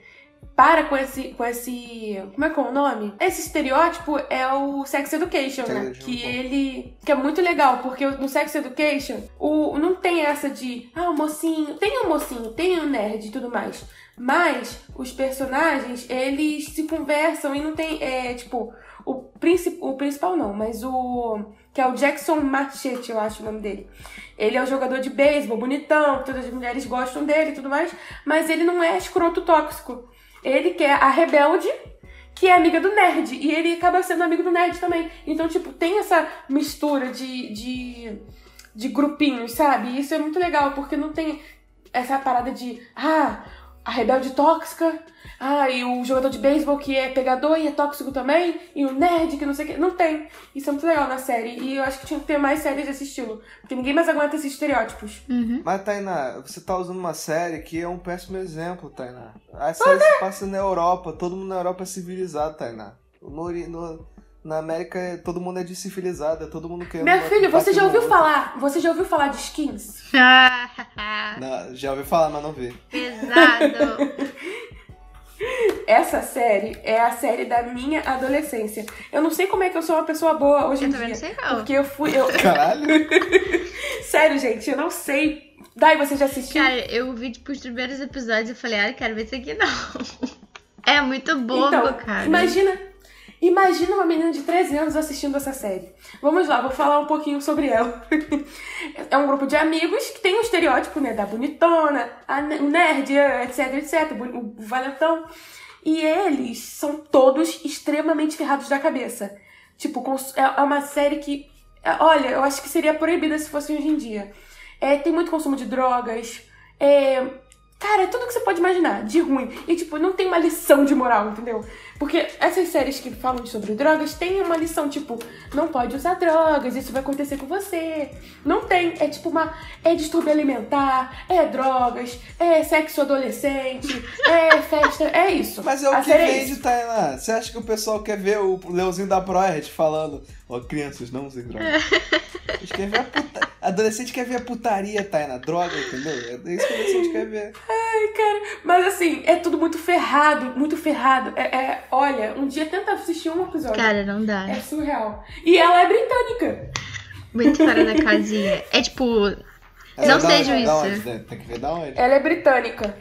Para com esse. com esse. Como é que é o nome? Esse estereótipo é o Sex Education, né? Que bom. ele. Que é muito legal, porque no Sex Education o, não tem essa de. Ah, o mocinho. Tem o mocinho, tem o nerd e tudo mais. Mas os personagens, eles se conversam e não tem. É, tipo, o, princip, o principal não, mas o. Que é o Jackson Machete, eu acho o nome dele. Ele é um jogador de beisebol, bonitão, todas as mulheres gostam dele e tudo mais. Mas ele não é escroto tóxico. Ele quer a rebelde, que é amiga do nerd. E ele acaba sendo amigo do nerd também. Então, tipo, tem essa mistura de. de de grupinhos, sabe? E isso é muito legal, porque não tem essa parada de, ah, a rebelde tóxica, ah, e o jogador de beisebol que é pegador e é tóxico também, e o nerd que não sei o que. Não tem. Isso é muito legal na série. E eu acho que tinha que ter mais séries desse estilo. Porque ninguém mais aguenta esses estereótipos. Uhum. Mas, Tainá, você tá usando uma série que é um péssimo exemplo, Tainá. A série se passa na Europa, todo mundo na Europa é civilizado, Tainá. No, no- na América todo mundo é civilizado, é todo mundo querendo. Meu filho, você já ouviu outro. falar? Você já ouviu falar de skins? Não, já ouvi falar, mas não vi. Pesado. Essa série é a série da minha adolescência. Eu não sei como é que eu sou uma pessoa boa hoje Eu em dia. não sei não. Porque eu fui. Eu... Caralho? Sério, gente, eu não sei. Dai, você já assistiu? Cara, eu vi tipo os primeiros episódios e falei, ai, quero ver isso aqui não. É muito bobo, então, cara. imagina. Imagina uma menina de 13 anos assistindo essa série. Vamos lá, vou falar um pouquinho sobre ela. é um grupo de amigos que tem um estereótipo, né? Da bonitona, o nerd, etc, etc, o o valentão. E eles são todos extremamente ferrados da cabeça. Tipo, é é uma série que. é, Olha, eu acho que seria proibida se fosse hoje em dia. É, tem muito consumo de drogas. É, Cara, é tudo que você pode imaginar, de ruim. E, tipo, não tem uma lição de moral, entendeu? Porque essas séries que falam sobre drogas têm uma lição, tipo, não pode usar drogas, isso vai acontecer com você. Não tem. É tipo uma. É distúrbio alimentar, é drogas, é sexo adolescente, é festa, é isso. Mas é o A que é vende, isso. Tainá. Você acha que o pessoal quer ver o Leozinho da Proerd falando, ó, crianças, não usem droga. Eles querem ver a puta... Adolescente quer ver a putaria, Tainá, droga, entendeu? É isso que adolescente quer ver. Ai, cara. Mas assim, é tudo muito ferrado, muito ferrado. É, é- olha, um dia tenta assistir um episódio. Cara, não dá. É surreal. E ela é britânica. Muito fora da casinha. É tipo, É, Não seja onde? Da isso. onde? né? Tem que ver da onde? Ela é britânica.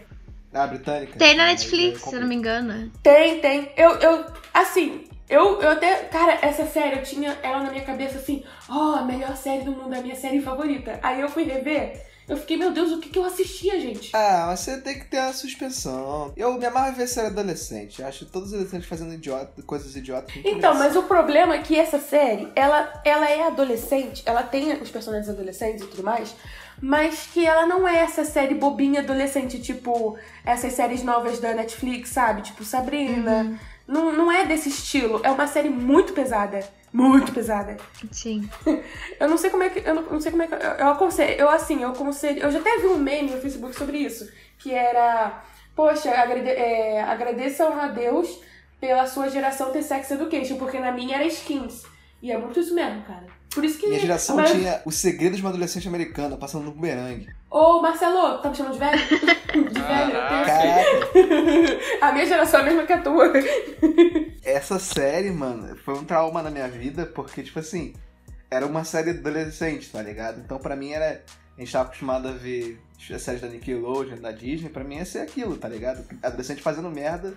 Ah, britânica? tem na Ah, Netflix, aí se eu não me engano. Tem, tem. Eu, eu, assim, eu, eu até. Cara, essa série, eu tinha ela na minha cabeça assim, ó, a melhor série do mundo, a minha série favorita. Aí eu fui rever, eu fiquei, meu Deus, o que, que eu assistia, gente? Ah, mas você tem que ter a suspensão. Eu me amarro ver série adolescente. Acho todos os adolescentes fazendo idiota, coisas idiotas. Então, mas o problema é que essa série, ela, ela é adolescente, ela tem os personagens adolescentes e tudo mais, mas que ela não é essa série bobinha adolescente, tipo essas séries novas da Netflix, sabe? Tipo Sabrina. Não, não é desse estilo. É uma série muito pesada. Muito pesada. Sim. Eu não sei como é que. Eu não, não sei como é que. Eu, eu aconselho. Eu assim, eu aconselho. Eu já até vi um meme no Facebook sobre isso. Que era. Poxa, agrade, é, agradeçam a Deus pela sua geração ter sex education, porque na minha era skins. E é muito isso mesmo, cara. Por isso que. Minha geração mas- tinha os segredos de uma adolescente americana passando no bumerangue. Ô, Marcelo, tá me chamando de velho? De velho? Eu tenho-. A minha geração é a mesma que a tua. Essa série, mano, foi um trauma na minha vida, porque, tipo assim, era uma série adolescente, tá ligado? Então, pra mim, era. A gente tava acostumado a ver as séries da Nickelodeon, da Disney, pra mim ia ser aquilo, tá ligado? Adolescente fazendo merda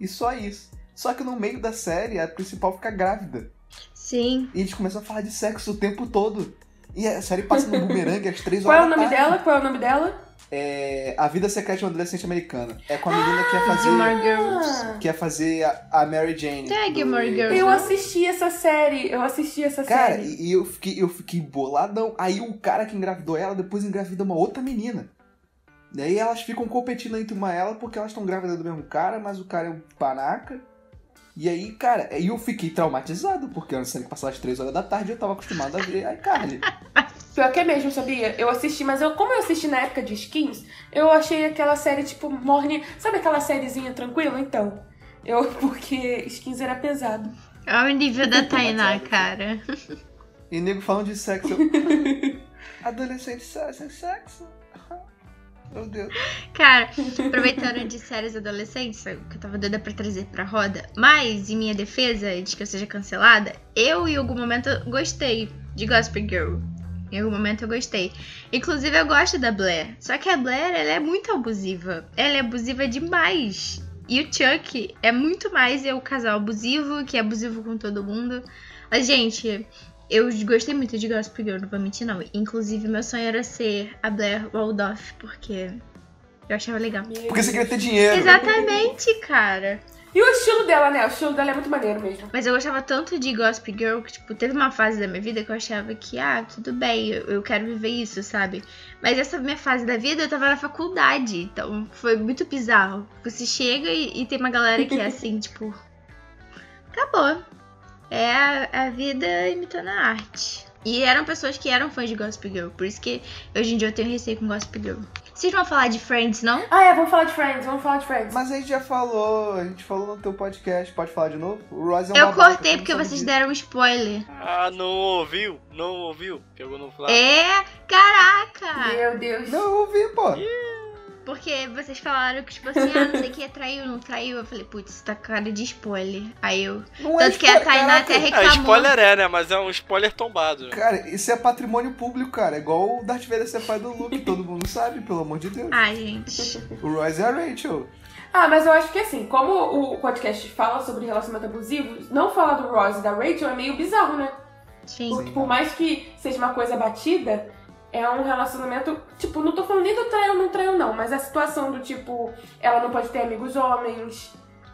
e só isso. Só que no meio da série, a principal fica grávida. Sim. E a gente começa a falar de sexo o tempo todo. E a série passa no bumerangue às três Qual é horas o nome tarde. dela? Qual é o nome dela? É A Vida Secreta de uma Adolescente Americana. É com a menina que ia fazer. Gilmore Girls. Ah, Que ia fazer a, a Mary Jane. É, do- Gilmore Girls. eu assisti essa série. Eu assisti essa Cara, série. e e eu fiquei, eu fiquei boladão. Aí o cara que engravidou ela depois engravida uma outra menina. E aí elas ficam competindo entre uma ela porque elas estão grávidas do mesmo cara, mas o cara é um panaca. E aí, cara, eu fiquei traumatizado, porque série que passava às 3 horas da tarde e eu tava acostumado a ver a iCarly. Pior que é mesmo, sabia? Eu assisti, mas eu, como eu assisti na época de skins, eu achei aquela série tipo morne. Sabe aquela sériezinha tranquila? Então. Eu, porque skins era pesado. Olha o nível da Tainá, cara. E nego falando de sexo. eu- Adolescente sem sexo. Meu Deus. Cara, aproveitando de séries adolescentes, que eu tava doida pra trazer pra roda, mas em minha defesa, antes que eu seja cancelada, eu em algum momento gostei de Gossip Girl. Em algum momento eu gostei. Inclusive eu gosto da Blair. Só que a Blair, ela é muito abusiva. Ela é abusiva demais. E o Chuck é muito mais é o casal abusivo, que é abusivo com todo mundo. Mas, gente, eu gostei muito de Gossip Girl, não vou mentir não. Inclusive, meu sonho era ser a Blair Waldorf, porque eu achava legal. Porque você queria ter dinheiro. Exatamente, cara. E o estilo dela, né? O estilo dela é muito maneiro mesmo. Mas eu gostava tanto de Gossip Girl que, tipo, teve uma fase da minha vida que eu achava que, ah, tudo bem, eu, quero viver isso, sabe? Mas essa minha fase da vida eu tava na faculdade, então foi muito bizarro. Você chega e, e tem uma galera que é assim, tipo. Acabou. É a, a vida imitando a arte. E eram pessoas que eram fãs de Gossip Girl, por isso que hoje em dia eu tenho receio com Gossip Girl. Vocês vão falar de Friends, não? Ah, é, vamos falar de Friends, vamos falar de Friends. Mas a gente já falou, a gente falou no teu podcast, pode falar de novo? O Ross é um Eu babaca, cortei porque vocês disso. deram spoiler. Ah, não ouviu? Não ouviu? Pegou no flávio. É, caraca! Meu Deus. Não, ouvi, pô. Porque vocês falaram que, tipo assim, ah, não sei o que, traiu, não traiu. Eu falei, putz, tá com cara de spoiler. Aí eu. Não Tanto que a Tainá até Ah, reclamou. spoiler é, né? Mas é um spoiler tombado. Cara, isso é patrimônio público, cara. É igual o Darth Vader ser pai do Luke, todo mundo sabe, pelo amor de Deus. Ai, gente. O Royce é a Rachel. Ah, mas eu acho que assim, como o podcast fala sobre relacionamento abusivo, não falar do Ross e da Rachel é meio bizarro, né? Sim. Porque por mais que seja uma coisa batida, é um relacionamento. Tipo, não tô falando nem do traiu ou não traiu, não, mas a situação do tipo, ela não pode ter amigos homens,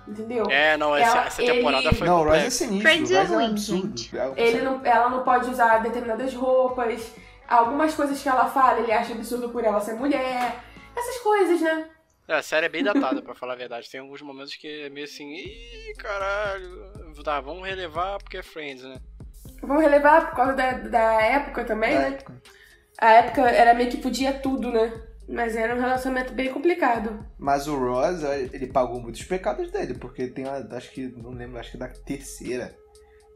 entendeu? É, não, essa, Ela- essa temporada ele- foi não, o é sinistro. Friends o é Royce é um absurdo. É algo Ele não, ela não pode usar determinadas roupas. Algumas coisas que ela fala, ele acha absurdo por ela ser mulher. Essas coisas, né? É, a série é bem datada, pra falar a verdade. Tem alguns momentos que é meio assim, ih, caralho. Tá, vamos relevar porque é Friends, né? Vamos relevar por causa da, da época também, Da né? época. A época era meio que podia tudo, né? Mas era um relacionamento bem complicado. Mas o Ross, ele pagou muitos pecados dele, porque tem uma, acho que, não lembro, acho que da terceira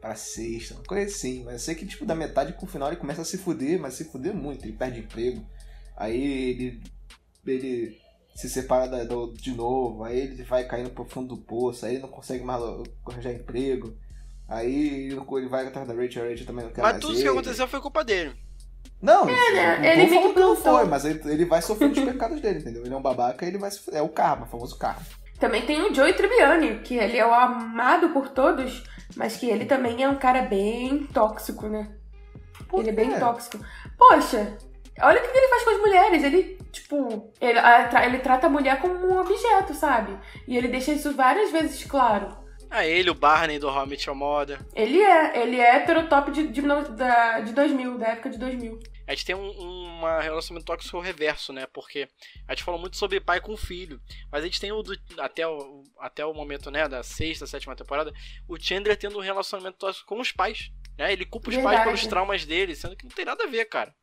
pra sexta, uma coisa assim. Mas eu sei que, tipo, da metade pro final ele começa a se fuder, mas se fuder muito, ele perde emprego. Aí ele, ele se separa da- do- de novo, aí ele vai caindo pro fundo do poço, aí ele não consegue mais arranjar emprego. Aí ele vai atrás da Rachel, a Rachel também não quer Mas mais tudo que ele. aconteceu foi culpa dele. Não, né? não Ele meio que não foi, mas ele, ele vai sofrer os pecados dele, entendeu? Ele é um babaca, ele vai sofrer. É o karma, o famoso karma. Também tem o Joey Tribbiani, que ele é o amado por todos, mas que ele também é um cara bem tóxico, né? Por ele é quê? bem tóxico. Poxa, olha o que ele faz com as mulheres. Ele, tipo, ele, ele trata a mulher como um objeto, sabe? E ele deixa isso várias vezes claro. Ah, ele, o Barney do How I Met Your Mother. Ele é, ele é heterotop de, de, da, de 2000, da época de 2000. A gente tem um, uma relacionamento tóxico reverso, né? Porque a gente falou muito sobre pai com filho. Mas a gente tem o do, até, o até o momento, né, da sexta, sétima temporada, o Chandler tendo um relacionamento tóxico com os pais. Né? Ele culpa os pais Verdade. pelos traumas dele, sendo que não tem nada a ver, cara.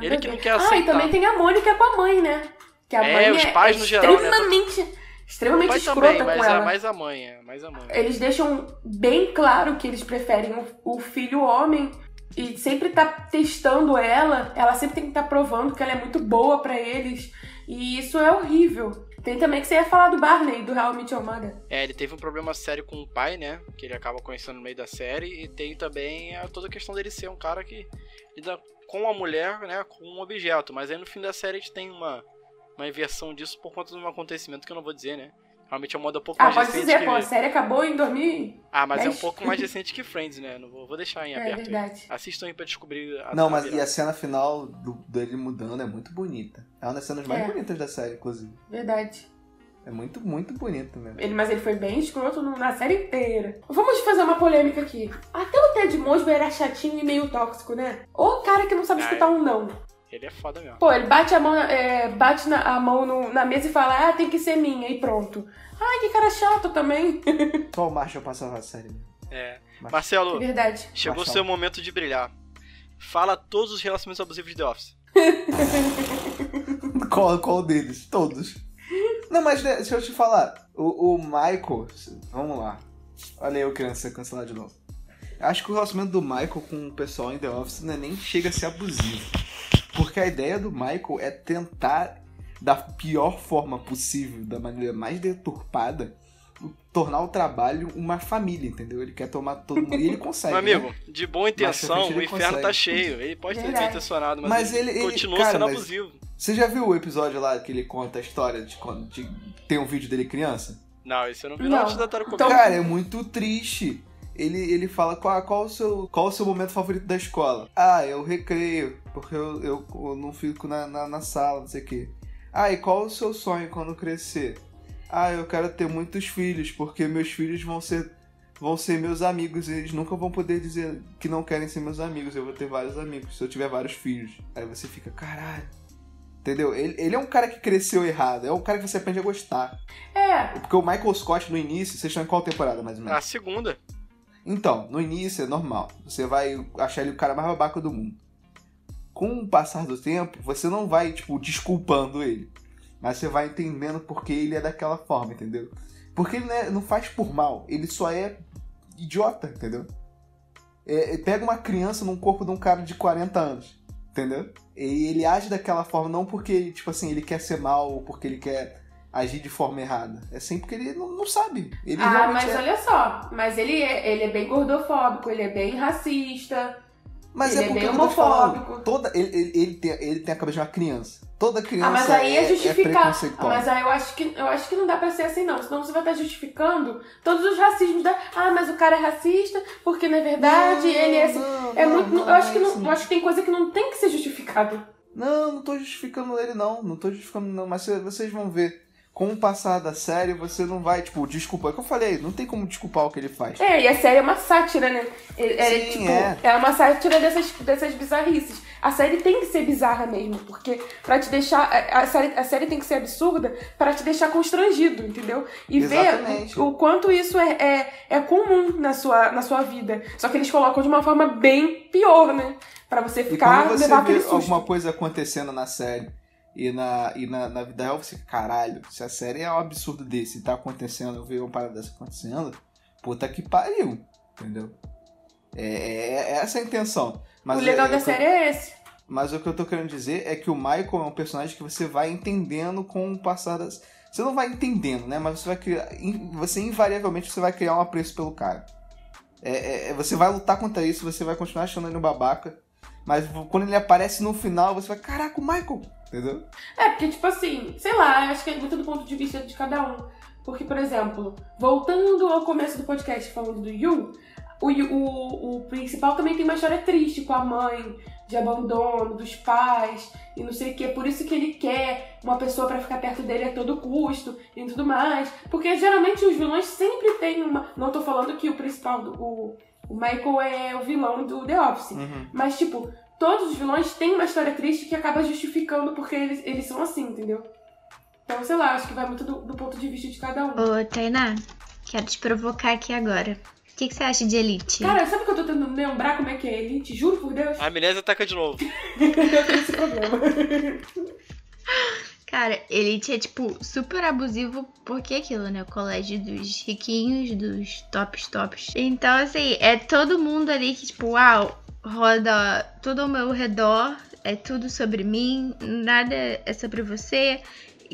Ele que não quer Ah, aceitar. e também tem a Mônica com a mãe, né? Que a É, mãe os é, pais é no geral, né? extremamente, extremamente escrota também, com mas ela. é mais a mãe, é mais a mãe. Eles deixam bem claro que eles preferem o, o filho homem e sempre tá testando ela. Ela sempre tem que estar provando que ela é muito boa pra eles. E isso é horrível. Tem também que você ia falar do Barney, do Your Mother. É, ele teve um problema sério com o pai, né? Que ele acaba conhecendo no meio da série. E tem também a, toda a questão dele ser um cara que lida com a mulher, né? Com um objeto. Mas aí no fim da série a gente tem uma, uma inversão disso por conta de um acontecimento que eu não vou dizer, né? Realmente é um modo um pouco Ah, mais pode recente dizer, que... pô, a série acabou em 2000. Ah, mas é um pouco mais recente que Friends, né? Não vou, vou deixar em É aberto. aí. verdade. Assistam aí pra descobrir a Não, mas e virada. a cena final do, dele mudando é muito bonita. É uma das cenas mais É. bonitas da série, inclusive. Verdade. É muito, muito bonito mesmo. Ele, mas ele foi bem escroto na série inteira. Vamos fazer uma polêmica aqui. Até o Ted Mosby era chatinho e meio tóxico, né? O cara que não sabe Ah, escutar um não. Ele é foda mesmo. Pô, ele bate a mão, na- é, bate na, a mão no- na mesa e fala, ah, tem que ser minha, e pronto. Ai, que cara chato também. Só o Marshall passava a série. mesmo. É. Mas- Marcelo, verdade. chegou o seu momento de brilhar. Fala todos os relacionamentos abusivos de The Office. Qual, qual deles? Todos. Não, mas né, deixa eu te falar. O, o Michael. Vamos lá. Olha eu ser cancelado de novo. Acho que o relacionamento do Michael com o pessoal em The Office não é nem chega a ser abusivo. Porque a ideia do Michael é tentar, da pior forma possível, da maneira mais deturpada, tornar o trabalho uma família, entendeu? Ele quer tomar todo mundo. E ele consegue. Meu né? amigo, de boa intenção, o inferno consegue. tá cheio. Ele pode ter bem intencionado, mas, Mas ele, ele- continua cara, sendo mas- abusivo. Você já viu o episódio lá que ele conta a história de quando de- tem um vídeo dele criança? Não, isso eu não vi. Não. Antes da Então- Cara, é muito triste. Ele, ele fala qual, qual, o seu, qual o seu momento favorito da escola. Ah, é o recreio, porque eu, eu, eu não fico na, na, na sala, não sei o quê. Ah, e qual o seu sonho quando crescer? Ah, eu quero ter muitos filhos, porque meus filhos vão ser, vão ser meus amigos. E eles nunca vão poder dizer que não querem ser meus amigos. Eu vou ter vários amigos se eu tiver vários filhos. Aí você fica, caralho. Entendeu? Ele, ele é um cara que cresceu errado. É um cara que você aprende a gostar. É, Porque o Michael Scott no início, vocês estão em qual temporada mais ou menos? A segunda. Então, no início é normal. Você vai achar ele o cara mais babaca do mundo. Com o passar do tempo, você não vai, tipo, desculpando ele. Mas você vai entendendo porque ele é daquela forma, entendeu? Porque ele não, é- não faz por mal, ele só é idiota, entendeu? É, é, pega uma criança num corpo de um cara de 40 anos, entendeu? E ele age daquela forma não porque, tipo assim, ele quer ser mal ou porque ele quer agir de forma errada. É sempre porque ele não, não sabe. Ele ah, mas é. olha só, mas ele é, ele é bem gordofóbico, ele é bem racista. Mas Ele é é porque bem falando, homofóbico. Toda, ele, ele, ele tem, ele tem a cabeça de uma criança. Toda criança Ah, mas aí é é, justificar. Ah, preconceituosa. mas aí eu acho que eu acho que não dá pra ser assim, não. Senão você vai estar justificando todos os racismos da. Ah, mas o cara é racista, porque na verdade ele é assim. Não, É não, muito. não eu acho que é não. isso, Eu acho que tem coisa que não tem que ser justificado. Não, não tô justificando ele, não. Não tô justificando, não. Mas cê- vocês vão ver. Com o passar da série, você não vai, tipo, desculpar. É o que eu falei, não tem como desculpar o que ele faz. É, e a série é uma sátira, né? É, é, Sim, tipo, é. é. uma sátira dessas, dessas bizarrices. A série tem que ser bizarra mesmo, porque pra te deixar. A a série, a série tem que ser absurda pra te deixar constrangido, entendeu? E Exatamente. ver o, o quanto isso é, é, é comum na sua, na sua vida. Só que eles colocam de uma forma bem pior, né? Pra você E ficar, quando você levar vê aquele susto. alguma coisa acontecendo na série e na, e na, na vida real, você caralho, se a série é um absurdo desse e tá acontecendo, eu ver uma parada dessa acontecendo, puta que pariu, entendeu? É, é- é essa a intenção. Mas o legal é- da é eu- série é esse. Mas o que eu tô querendo dizer é que o Michael é um personagem que você vai entendendo com o passar das. Você não vai entendendo, né? Mas você vai criar. Você invariavelmente você vai criar um apreço pelo cara. É, é- é- você vai lutar contra isso, você vai continuar achando ele um babaca. Mas quando ele aparece no final, você vai, caraca, o Michael! Entendeu? É, porque, tipo assim, sei lá, eu acho que é muito do ponto de vista de cada um. Porque, por exemplo, voltando ao começo do podcast falando do Yu, o, o, o principal também tem uma história triste com a mãe, de abandono, dos pais, e não sei o que. Por isso que ele quer uma pessoa pra ficar perto dele a todo custo e tudo mais. Porque geralmente os vilões sempre têm uma. Não tô falando que o principal, do- o, o Michael é o vilão do The Office. Mas, tipo, todos os vilões têm uma história triste que acaba justificando porque eles, eles são assim, entendeu? Então, sei lá, acho que vai muito do, do ponto de vista de cada um. Ô, Tainá, quero te provocar aqui agora. O que, que você acha de Elite? Cara, sabe que eu tô tentando lembrar como é que é Elite? Juro por Deus. A amnésia ataca de novo. eu tenho esse problema. Cara, Elite é, tipo, super abusivo porque é aquilo, né? O colégio dos riquinhos, dos tops tops. Então, assim, é todo mundo ali que, tipo, uau, roda tudo ao meu redor, é tudo sobre mim, nada é sobre você.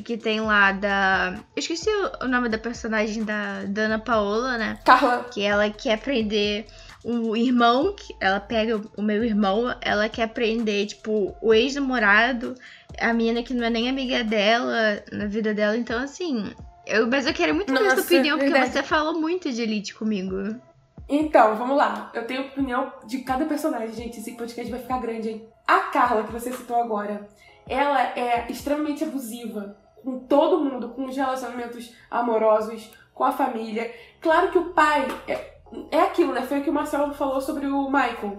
que tem lá da. Eu esqueci o nome da personagem da Dana Paola, né? Carla. Que ela quer prender o irmão, que ela pega o meu irmão, ela quer prender, tipo, o ex-namorado, a menina que não é nem amiga dela na vida dela. Então, assim. Eu, mas eu quero muito ver sua opinião, porque verdade. você falou muito de Elite comigo. Então, vamos lá. Eu tenho opinião de cada personagem, gente. Esse podcast vai ficar grande, hein? A Carla, que você citou agora, ela é extremamente abusiva com todo mundo, com os relacionamentos amorosos, com a família. Claro que o pai é, é aquilo, né? Foi o que o Marcelo falou sobre o Michael.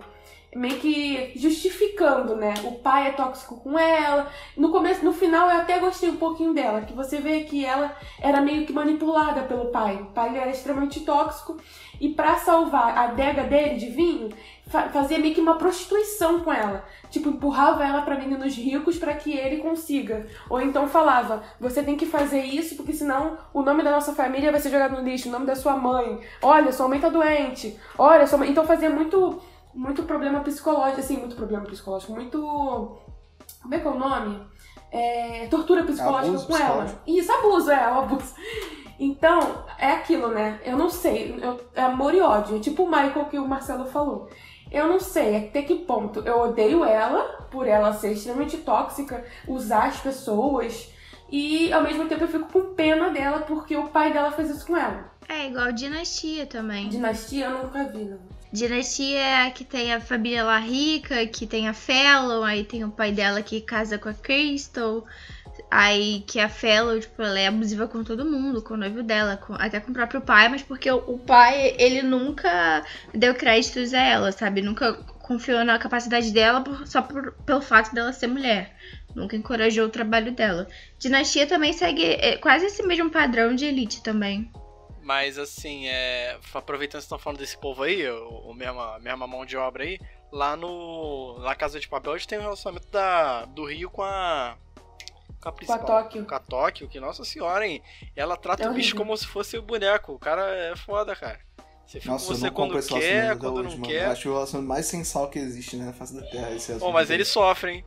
Meio que justificando, né? O pai é tóxico com ela. No começo, no final, eu até gostei um pouquinho dela, que você vê que ela era meio que manipulada pelo pai. O pai era extremamente tóxico e pra salvar a adega dele de vinho, fa- fazia meio que uma prostituição com ela. Tipo, empurrava ela pra meninos ricos pra que ele consiga. Ou então falava: "Você tem que fazer isso porque senão o nome da nossa família vai ser jogado no lixo, o nome da sua mãe. Olha, sua mãe tá doente. Olha, sua mãe... Então fazia muito muito problema psicológico, assim, muito problema psicológico, muito como é que é o nome? É, tortura psicológica Abuso com ela. Isso, abuso, é, o abuso. Então, é aquilo, né? Eu não sei. eu- é amor e ódio. É tipo o Michael que o Marcelo falou. Eu não sei até que ponto. Eu odeio ela por ela ser extremamente tóxica, usar as pessoas. E ao mesmo tempo eu fico com pena dela porque o pai dela fez isso com ela. É igual Dinastia também. Dinastia eu nunca vi, não. Dinastia é a que tem a família lá rica, que tem a Fellow, aí tem o pai dela que casa com a Crystal. Aí que a Fellow, tipo, ela é abusiva com todo mundo, com o noivo dela, com- até com o próprio pai, mas porque o, o pai, ele nunca deu créditos a ela, sabe? Nunca confiou na capacidade dela por- só por- pelo fato dela ser mulher. Nunca encorajou o trabalho dela. Dinastia também segue é, quase esse mesmo padrão de elite também. Mas assim, é, aproveitando que vocês estão falando desse povo aí, o, o mesma, mesma mão de obra aí, lá no. Na Casa de Papel a gente tem um relacionamento da, do Rio com a. Com a Com a principal. Tóquio. Com a Tóquio, que, nossa senhora, hein? Ela trata É o bicho como se fosse o boneco. O cara é foda, cara. Você fica Nossa, com eu você quando quer, quando não mano. quer. Eu acho o relacionamento mais sensal que existe, né, na face da Terra. Esse Bom, mas dele. eles sofrem, hein?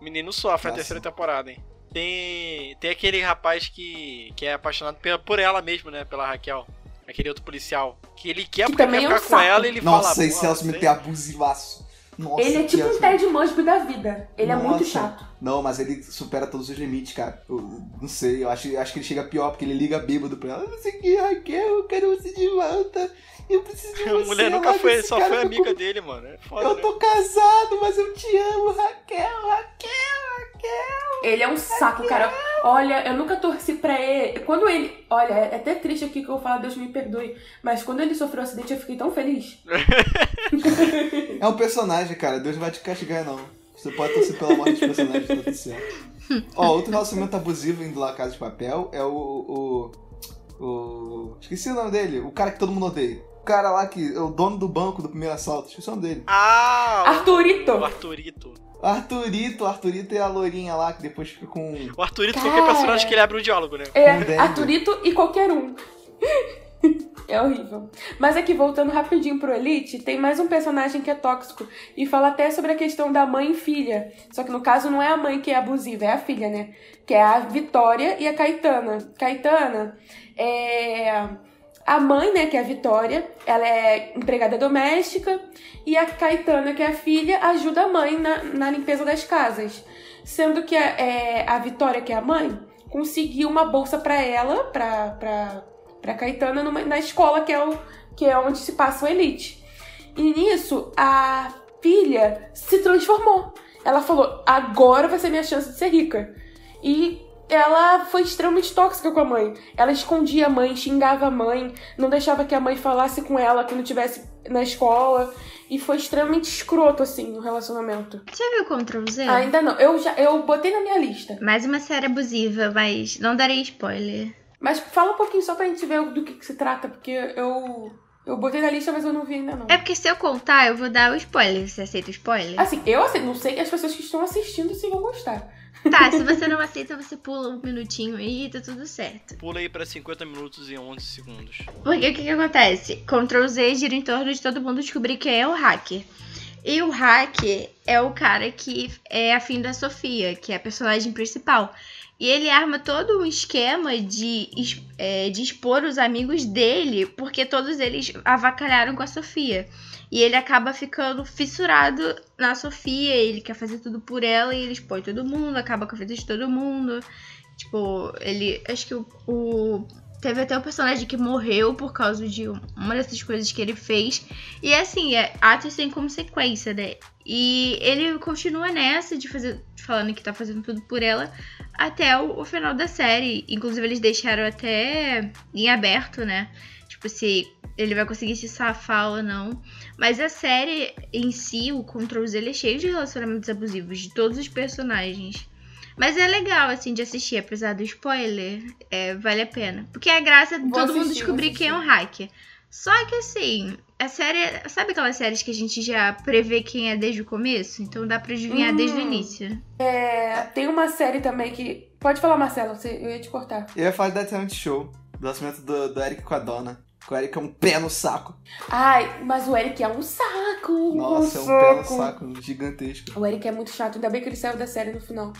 O menino sofre a Nossa. terceira temporada, hein? Tem, tem aquele rapaz que, que é apaixonado pela- por ela mesmo, né? Pela Raquel. Aquele outro policial. Que ele quer Que porque também quer é um ficar com saco. ela e ele fala. Nossa, esse "Porra, relacionamento você- é abusivaço. Nossa, Ele é tipo um Ted Mosby da vida. Ele é muito Nossa. chato. Não, mas ele supera todos os limites, cara. Eu, não sei, eu acho, eu acho que ele chega pior, porque ele liga bêbado pra ela. Não sei o que, Raquel, eu quero você de volta. Eu preciso de A você. mulher nunca foi, só cara foi que eu amiga com- dele, mano. É foda, Eu né? tô casado, mas eu te amo, Raquel, Raquel, Raquel. Ele é um saco, cara. Olha, eu nunca torci pra ele. Quando ele. Olha, é até triste aqui que eu falo, Deus me perdoe. Mas quando ele sofreu um acidente, eu fiquei tão feliz. É um personagem, cara. Deus não vai te castigar, não. Você pode torcer pela morte dos personagens, tudo certo. Ó, outro relacionamento abusivo indo lá Casa de Papel é o, o. o. Esqueci o nome dele. O cara que todo mundo odeia. O cara lá que é o dono do banco do primeiro assalto. Esqueci o nome dele. Ah! o- Arthurito! O Arthurito. Arthurito. Arthurito é a loirinha lá que depois fica com. O Arthurito foi Cara. aquele personagem que ele abre um diálogo, né? É. Arthurito e qualquer um. É horrível. Mas aqui, voltando rapidinho pro Elite, tem mais um personagem que é tóxico. E fala até sobre a questão da mãe e filha. Só que no caso não é a mãe que é abusiva, é a filha, né? Que é a Vitória e a Caetana. Caetana é. A mãe, né, que é a Vitória, ela é empregada doméstica. E a Caetana, que é a filha, ajuda a mãe na, na limpeza das casas. Sendo que a, é, a Vitória, que é a mãe, conseguiu uma bolsa pra ela, pra, pra, pra Caetana, numa- na escola que é, o, que é onde se passa o Elite. E nisso, a filha se transformou. Ela falou: agora vai ser minha chance de ser rica. E ela foi extremamente tóxica com a mãe. Ela escondia a mãe, xingava a mãe, não deixava que a mãe falasse com ela quando estivesse na escola. E foi extremamente escroto, assim, no relacionamento. Já viu Ctrl Z? Ainda não. Eu já eu botei na minha lista. Mais uma série abusiva, mas não darei spoiler. Mas fala um pouquinho só pra gente ver do que, que se trata, porque eu. Eu botei na lista, mas eu não vi ainda não. É porque se eu contar, eu vou dar o spoiler. Você aceita o spoiler? Assim, eu assim, não sei as pessoas que estão assistindo se vão gostar. Tá, se você não aceita, você pula um minutinho aí e tá tudo certo. Pula aí pra 50 minutos e 11 segundos. Porque o que, que acontece? Ctrl Z gira em torno de todo mundo descobrir quem é o hacker. E o hacker é o cara que é afim da Sofia, que é a personagem principal. E ele arma todo um esquema de, é, de expor os amigos dele, porque todos eles avacalharam com a Sofia. E ele acaba ficando fissurado na Sofia, ele quer fazer tudo por ela e ele expõe todo mundo, acaba com a vida de todo mundo. Tipo, ele. Acho que o. o- teve até um personagem que morreu por causa de uma dessas coisas que ele fez. E assim, é atos sem consequência, né? E ele continua nessa de fazer. falando que tá fazendo tudo por ela até o, o final da série. Inclusive, eles deixaram até em aberto, né? Tipo, se ele vai conseguir se safar ou não. Mas a série em si, o Controls, ele é cheio de relacionamentos abusivos de todos os personagens. Mas é legal, assim, de assistir, apesar do spoiler, é, vale a pena. Porque a graça é Vou todo mundo assistir, descobrir vou quem é um hacker. Só que assim, a série. Sabe aquelas séries que a gente já prevê quem é desde o começo? Então dá pra adivinhar Hum. desde o início. É, tem uma série também que. Pode falar, Marcelo, eu ia te cortar. Eu ia falar de Death Talent Show, do lançamento do, do Eric com a Donna. Que o Eric é um pé no saco. Ai, mas o Eric é um saco! Nossa, é um um pé no saco. saco gigantesco. O Eric é muito chato, ainda bem que ele saiu da série no final.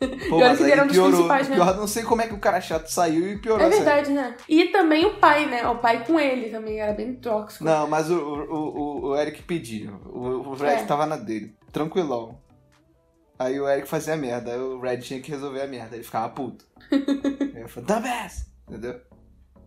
Pô, E olha que era um dos piorou. principais, né? Pior, não sei como é que o cara chato saiu e piorou É verdade, né? E também o pai, né? O pai com ele também era bem tóxico. Não, mas o, o, o, Eric pedia. O, o Red É. tava na dele. Tranquilão. Aí o Eric fazia merda. Aí o Red tinha que resolver a merda. Ele ficava puto. aí eu falei, dumbass! Entendeu?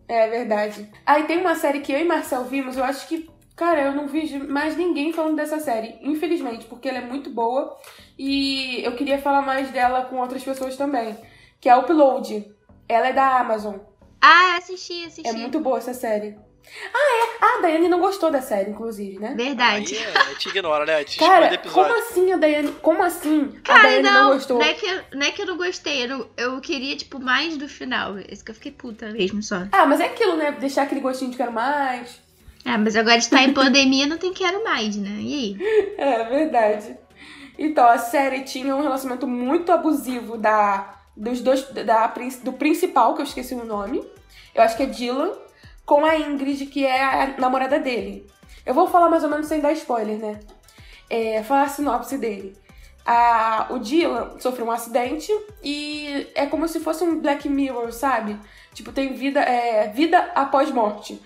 É verdade. Aí tem uma série que eu e Marcel vimos, eu acho que, cara, eu não vi mais ninguém falando dessa série, infelizmente, porque ela é muito boa e eu queria falar mais dela com outras pessoas também, que é a Upload. Ela é da Amazon. Ah, assisti, assisti. É muito boa essa série. Ah, é? Ah, a Daiane não gostou da série, inclusive, né? Verdade. Aí é, te ignora, né? Te Cara, como assim a Daiane. Como assim? a Cara, Daiane não, não, gostou? não, é que, eu- não é que eu não gostei, eu, não- eu queria, tipo, mais do final. Esse que eu fiquei puta mesmo só. Ah, mas é aquilo, né? Deixar aquele gostinho de quero mais. Ah, mas agora estar em pandemia não tem quero mais, né? E aí? É verdade. Então, a série tinha um relacionamento muito abusivo da, dos dois, da, do principal, que eu esqueci o nome. Eu acho que é Dylan, com a Ingrid, que é a namorada dele. Eu vou falar mais ou menos sem dar spoiler, né? É, falar a sinopse dele. A, o Dylan sofreu um acidente e é como se fosse um Black Mirror, sabe? Tipo, tem vida, é, vida após morte.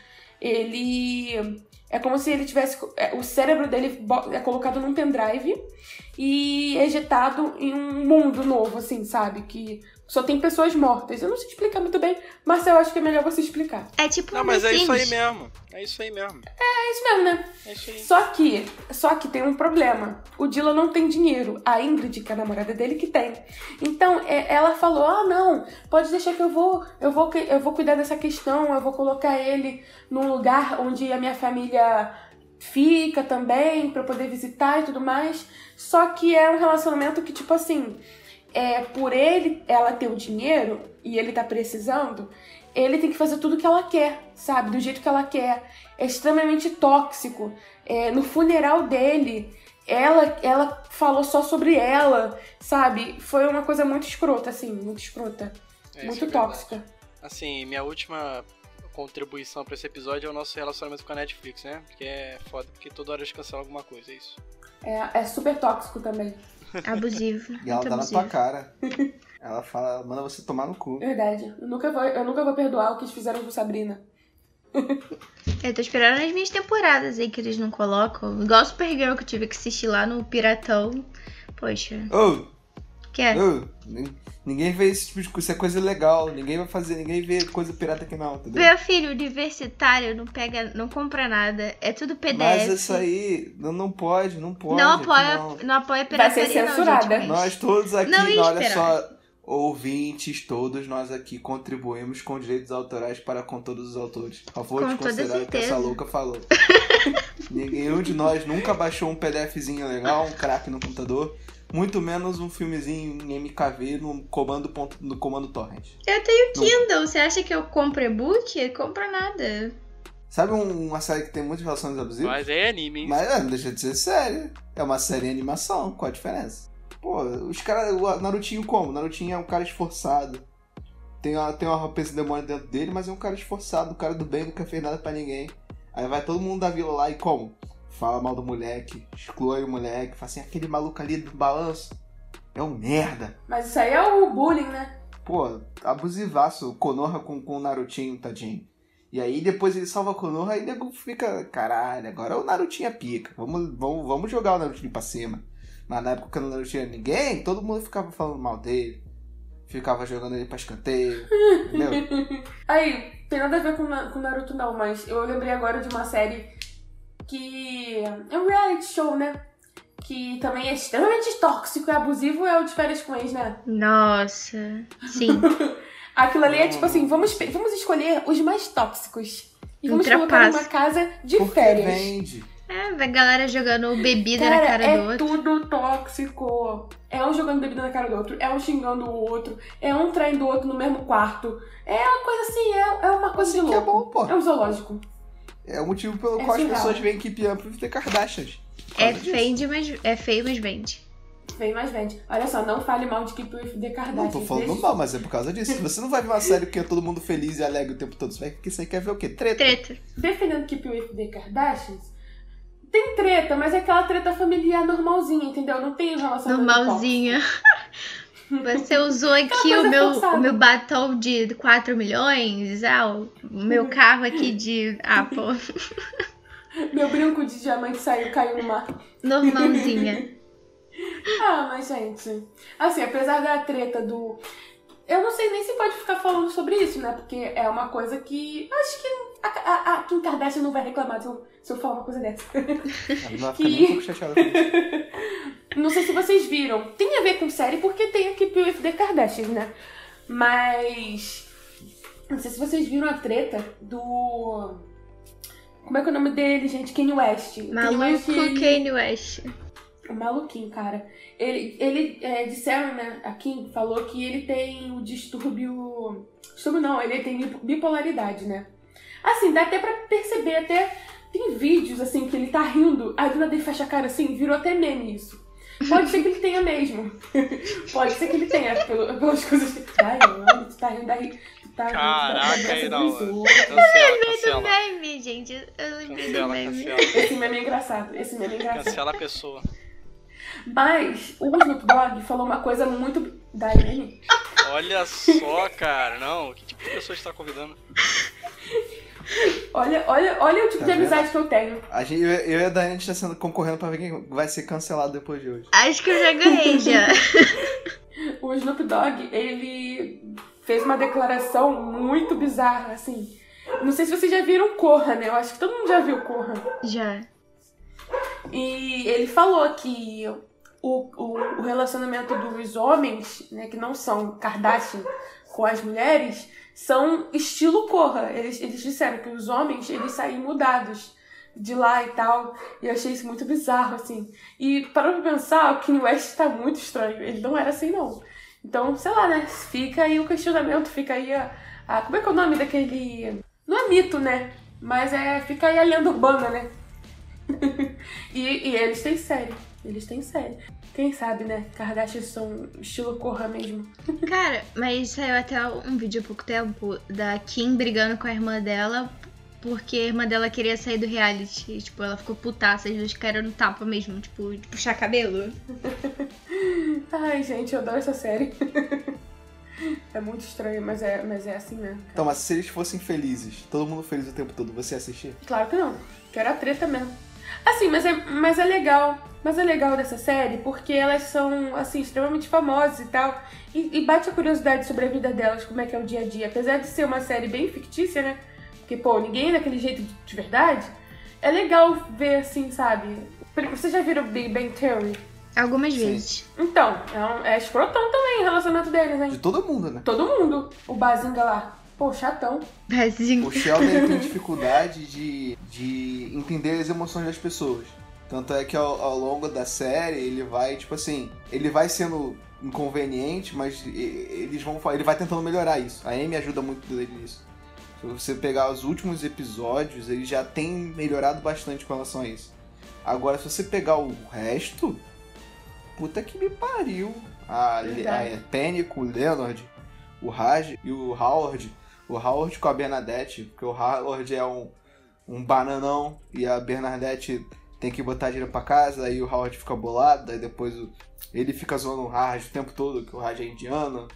Ele é como se ele tivesse. é, O cérebro dele é colocado num pendrive e ejetado em um mundo novo, assim, sabe? Que só tem pessoas mortas. Eu não sei explicar muito bem, mas eu acho que é melhor você explicar. É tipo Não, um mas é isso aí mesmo. É isso aí mesmo. É isso mesmo, né? É isso aí. Só que, só que tem um problema. O Dylan não tem dinheiro. A Ingrid, que é a namorada dele, que tem. Então, é- ela falou: "Ah, não, pode deixar que eu vou, eu vou, que- eu vou cuidar dessa questão. Eu vou colocar ele num lugar onde a minha família fica também pra eu poder visitar e tudo mais". Só que é um relacionamento que tipo assim, é por ele ela ter o dinheiro e ele tá precisando, ele tem que fazer tudo que ela quer, sabe? Do jeito que ela quer. É extremamente tóxico. É, no funeral dele, ela, ela falou só sobre ela, sabe? Foi uma coisa muito escrota, assim, muito escrota. É, muito é tóxica. Assim, minha última contribuição pra esse episódio é o nosso relacionamento com a Netflix, né? Porque é foda, porque toda hora eles cancelam alguma coisa, é isso. É, é super tóxico também. Abusivo. E ela dá na abusivo. tua cara. Ela fala, manda você tomar no cu. Verdade. Eu nunca vou, eu nunca vou perdoar o que eles fizeram com Sabrina. Eu tô esperando as minhas temporadas aí que eles não colocam. Igual Supergirl que eu tive que assistir lá no Piratão. Poxa, Ô, quer? ô, nin- ninguém vê esse tipo de coisa. Isso é coisa legal. Ninguém vai fazer, ninguém vê coisa pirata aqui não, entendeu? Meu filho universitário não pega, não compra nada. É tudo PDF. Mas isso aí não, não pode, não pode. não apoia, não. não. apoia Vai ser pirataria, não, censurada. gente, mas- Nós todos aqui, Não olha só, ouvintes, todos nós aqui contribuímos com direitos autorais para com todos os autores. Por favor, Com de toda considerar o que essa louca falou. Nenhum de nós nunca baixou um PDFzinho legal, um crack no computador, muito menos um filmezinho em MKV no comando, ponto, no comando torrent. Eu tenho Kindle. Você acha que eu compro e-book? Compra nada. Sabe um- uma série que tem muitas relações abusivas? Mas é anime, hein? Mas é, não deixa de ser série. É uma série em animação, qual a diferença? Pô, os caras. O Narutinho como? O Narutinho é um cara esforçado. Tem uma, tem uma roupa de demônio dentro dele, mas é um cara esforçado, um cara do bem, nunca fez nada pra ninguém. Aí vai todo mundo da vila lá e como? Fala mal do moleque, exclui o moleque, fala assim, aquele maluco ali do balanço é um merda. Mas isso aí é o bullying, né? pô, abusivaço, o Konoha com, com o Narutinho, tadinho. E aí depois ele salva a Konoha e o nego fica, caralho, agora o Narutinho é pica. Vamos, vamos, vamos jogar o Narutinho pra cima. Mas na época que o Naruto tinha ninguém, todo mundo ficava falando mal dele. Ficava jogando ele pra escanteio. entendeu? Aí, tem nada a ver com, com Naruto não, mas eu lembrei agora de uma série que é um reality show, né? Que também é extremamente tóxico e abusivo, é o de férias com ex, né? Nossa. Sim. Aquilo ali é tipo assim, vamos, vamos escolher os mais tóxicos. E vamos colocar numa casa de Porque férias. vende. É, a galera jogando bebida Cara, na cara é do outro. tudo tóxico. É um jogando bebida na cara do outro, é um xingando o outro, é um traindo o outro no mesmo quarto. É uma coisa assim, é, é uma coisa Assim de que é louco. bom, pô. É um zoológico. É o motivo pelo É qual as surreal. pessoas veem Keep Up with the Kardashians. É feio, mas, é feio, mas vende. Vem mais vende. Olha só, não fale mal de Keep With The Kardashians. Não tô falando Deixa- mal, mas é por causa disso. Você não vai ver uma série que é todo mundo feliz e alegre o tempo todo. Você vai você quer ver o quê? Treta. Treta. Defendendo Keep With The Kardashians, tem treta, mas é aquela treta familiar normalzinha, entendeu? Não tem relacionamento Normalzinha. Você usou aqui o meu, forçada. o meu batom de 4 milhões, ah, o meu carro aqui de Apple. Meu brinco de diamante saiu, caiu no mar. Normalzinha. Ah, mas gente, assim, apesar da treta do. Eu não sei nem se pode ficar falando sobre isso, né? Porque é uma coisa que. Acho que a, a, a Kim Kardashian não vai reclamar se eu, se eu falar uma coisa dessa. Ela ficar nem um pouco chateada com isso. Não sei se vocês viram. Tem a ver com série porque tem a Keep With The Kardashians, né? Mas. Não sei se vocês viram a treta do. Como é que é o nome dele, gente? Kanye West. Kanye West, Maluco ele- Kanye West. O maluquinho, cara. Ele, ele é, disseram, né? A Kim falou que ele tem o distúrbio. Distúrbio não, ele tem bipolaridade, né? Assim, dá até pra perceber, até. Tem vídeos assim que ele tá rindo, aí do nada ele fecha a cara assim, virou até meme isso. Pode ser que ele tenha mesmo. Pode ser que ele tenha, pelo- pelas coisas que. Ai, mano, tu tá rindo daí. Tu tá rindo da- da Caraca, aí do não. Isola. Cancela, Do cancela. meme, gente. Eu lembrei do Cancela, meme. cancela. Esse meme é engraçado. Esse meme é engraçado. Cancela a pessoa. Mas o Snoop Dogg falou uma coisa muito. Da Irene. Olha só, cara. Não, que tipo de pessoa você tá convidando? Olha, olha, olha o tipo Tá de vendo? amizade que eu tenho. A gente, eu, e a Dani está sendo concorrendo pra ver quem vai ser cancelado depois de hoje. Acho que eu já ganhei já. O Snoop Dogg, ele fez uma declaração muito bizarra, assim. Não sei se vocês já viram Corra, né? Eu acho que todo mundo já viu Corra. Já. E ele falou que o, o, o relacionamento dos homens, né, que não são Kardashian com as mulheres, são estilo Corra. Eles, eles disseram que os homens, eles saem mudados de lá e tal. E eu achei isso muito bizarro, assim. E parando pra pensar, o Kanye West tá muito estranho. Ele não era assim, não. Então, sei lá, né? Fica aí o questionamento, fica aí a... a como é que é o nome daquele... Não é mito, né? Mas é... Fica aí a lenda urbana, né? e, e eles têm série. Eles têm série. Quem sabe, né? Kardashian são estilo Corra mesmo. Cara, mas saiu até um vídeo há pouco tempo da Kim brigando com a irmã dela porque a irmã dela queria sair do reality. E, tipo, ela ficou putaça, as duas caíram no tapa mesmo, tipo, de puxar cabelo. Ai, gente, eu adoro essa série. é muito estranho, mas é, mas é assim mesmo. Então, mas se eles fossem felizes, todo mundo feliz o tempo todo, você ia assistir? Claro que não. Quero a treta mesmo. Assim, mas é, mas é legal. Mas é legal dessa série porque elas são, assim, extremamente famosas e tal. E, e bate a curiosidade sobre a vida delas, como é que é o dia a dia. Apesar de ser uma série bem fictícia, né? Porque, pô, ninguém é daquele jeito de, de verdade. É legal ver, assim, sabe? Vocês já viram Big Bang Theory? Algumas Sim. vezes. Então, é, um, é escrotão também o relacionamento deles, hein? De todo mundo, né? Todo mundo. O Bazinga lá. Pô, chatão. O Sheldon tem dificuldade de, de entender as emoções das pessoas. Tanto é que ao, ao longo da série ele vai, tipo assim, ele vai sendo inconveniente, mas eles vão, ele vai tentando melhorar isso. A Amy ajuda muito dele nisso. Se você pegar os últimos episódios, ele já tem melhorado bastante com relação a isso. Agora, se você pegar o resto, puta que me pariu. A, Verdade. a o Leonard, o Raj e o Howard. O Howard com a Bernadette, porque o Howard é um, um bananão e a Bernadette tem que botar dinheiro pra casa, aí o Howard fica bolado, aí depois o- ele fica zoando o Raj o tempo todo, que o Raj é indiano.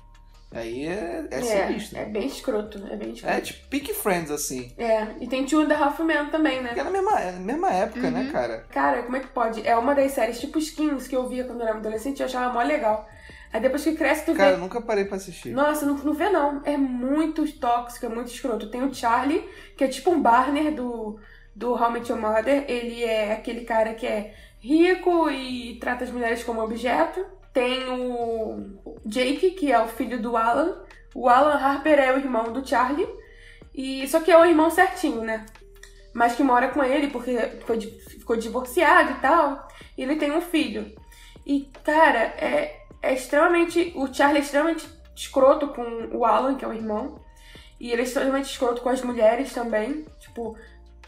Aí é, é, É, sinistro. é bem escroto, é bem escroto. É tipo Peak Friends, assim. É, e tem Two and a Half Men também, né? Que é na mesma, é mesma época, né, Uhum. cara? Cara, como é que pode? É uma das séries tipo Skins que eu via quando eu era adolescente e eu achava mó legal. Aí depois que cresce, tu Cara, vê. eu nunca parei pra assistir. Nossa, não, não vê não. É muito tóxico, é muito escroto. Tem o Charlie, que é tipo um Barner do, do How I Met Your Mother. Ele é aquele cara que é rico e trata as mulheres como objeto. Tem o Jake, que é o filho do Alan. O Alan Harper é o irmão do Charlie. E só que é o irmão certinho, né? Mas que mora com ele porque ficou, ficou divorciado e tal. E ele tem um filho. E, cara, é, é extremamente. O Charlie é extremamente escroto com o Alan, que é o irmão. E ele é extremamente escroto com as mulheres também. Tipo,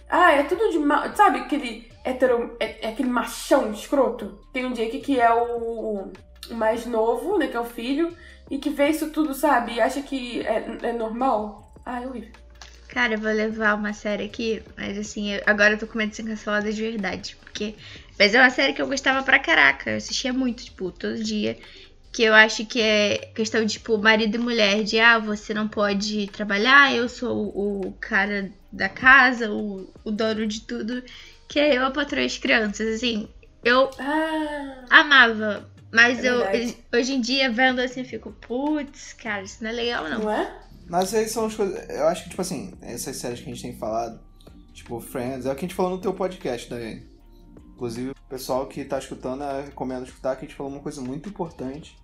ah, é tudo de mal. Sabe aquele hetero. É, é aquele machão escroto? Tem o Jake que é o, o mais novo, né? Que é o filho. E que vê isso tudo, sabe? E acha que é, é normal. Ah, é horrível. Cara, eu vou levar uma série aqui, mas assim, eu- agora eu tô com medo de ser cancelada de verdade. Porque. Mas é uma série que eu gostava pra caraca. Eu assistia muito, tipo, todo dia. Que eu acho que é questão de, tipo, marido e mulher. De, ah, você não pode trabalhar, eu sou o cara da casa, o, o dono de tudo. Que é eu a patroa as crianças. Assim, eu Ah, amava. Mas É eu, verdade. hoje em dia, vendo assim, eu fico, putz, cara, isso não é legal, não. não é? Mas aí são as coisas. Eu acho que, tipo assim, essas séries que a gente tem falado, tipo Friends, é o que a gente falou no teu podcast, Daiane. Inclusive, o pessoal que tá escutando, eu recomendo escutar, que a gente falou uma coisa muito importante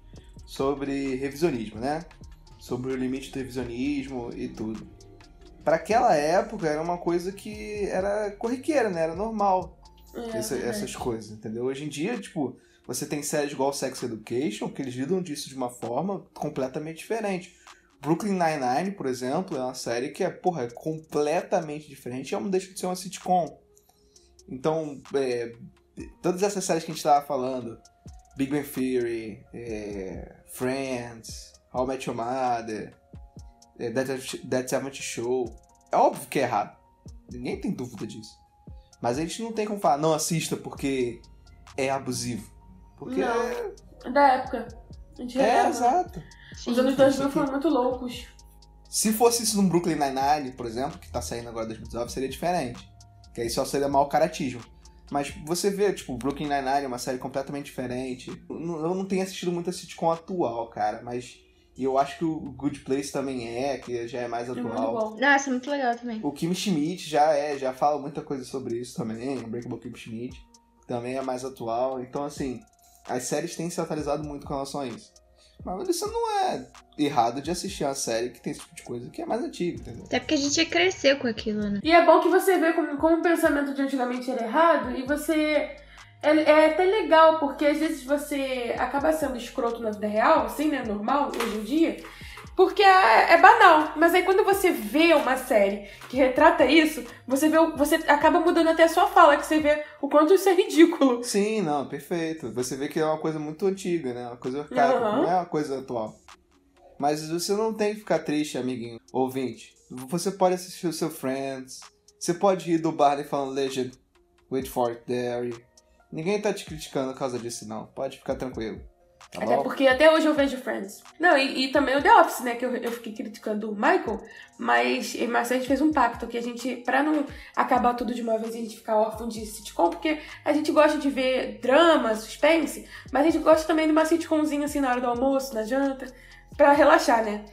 sobre revisionismo, né? Sobre o limite do revisionismo e tudo. Pra aquela época era uma coisa que era corriqueira, né? Era normal É, essa- verdade. essas coisas, entendeu? Hoje em dia, tipo, você tem séries igual Sex Education, que eles lidam disso de uma forma completamente diferente. Brooklyn Nine-Nine, por exemplo, é uma série que é, porra, é completamente diferente e não deixa de ser uma sitcom. Então, é, todas essas séries que a gente tava falando, Big Bang Theory, é, Friends, How I Met Your Mother, é, That, That 70 Show, é óbvio que é errado. Ninguém tem dúvida disso. Mas a gente não tem como falar, não assista porque é abusivo. Porque Não. é, Da época. A gente é exato. Os anos 2000 foram muito loucos. Se fosse isso num Brooklyn Nine-Nine, por exemplo, que tá saindo agora em 2019, seria diferente. Que aí só seria mau caratismo. Mas você vê, tipo, Brooklyn Nine-Nine é uma série completamente diferente. Eu não tenho assistido muita sitcom atual, cara, mas eu acho que o Good Place também é, que já é mais É muito atual. bom. Nossa, muito legal também. O Kim Schmidt já é, já fala muita coisa sobre isso também, o Breakable Kim Schmidt também é mais atual. Então, assim, as séries têm se atualizado muito com relação a isso. Mas isso não é errado de assistir uma série que tem esse tipo de coisa que é mais antiga, entendeu? Até porque a gente cresceu com aquilo, né? E é bom que você vê como, como o pensamento de antigamente era errado e você. É, é até legal, porque às vezes você acaba sendo escroto na vida real, assim, né? Normal, hoje em dia. Porque é, é banal. Mas aí quando você vê uma série que retrata isso, você vê. Você acaba mudando até a sua fala, que você vê o quanto isso é ridículo. Sim, não, perfeito. Você vê que é uma coisa muito antiga, né? Uma coisa arcaica, Aham. não é uma coisa atual. Mas você não tem que ficar triste, amiguinho, ouvinte. Você pode assistir o seu Friends. Você pode rir do Barney falando Legend, Wait for it, There. Ninguém tá te criticando por causa disso, não. Pode ficar tranquilo. Tá Até bom? porque até hoje eu vejo Friends. Não, e, e também o The Office, né? Que eu, eu fiquei criticando o Michael, mas, mas a gente fez um pacto que a gente, pra não acabar tudo de uma vez e a gente ficar órfão de sitcom, porque a gente gosta de ver drama, suspense, mas a gente gosta também de uma sitcomzinha assim na hora do almoço, na janta, pra relaxar, né?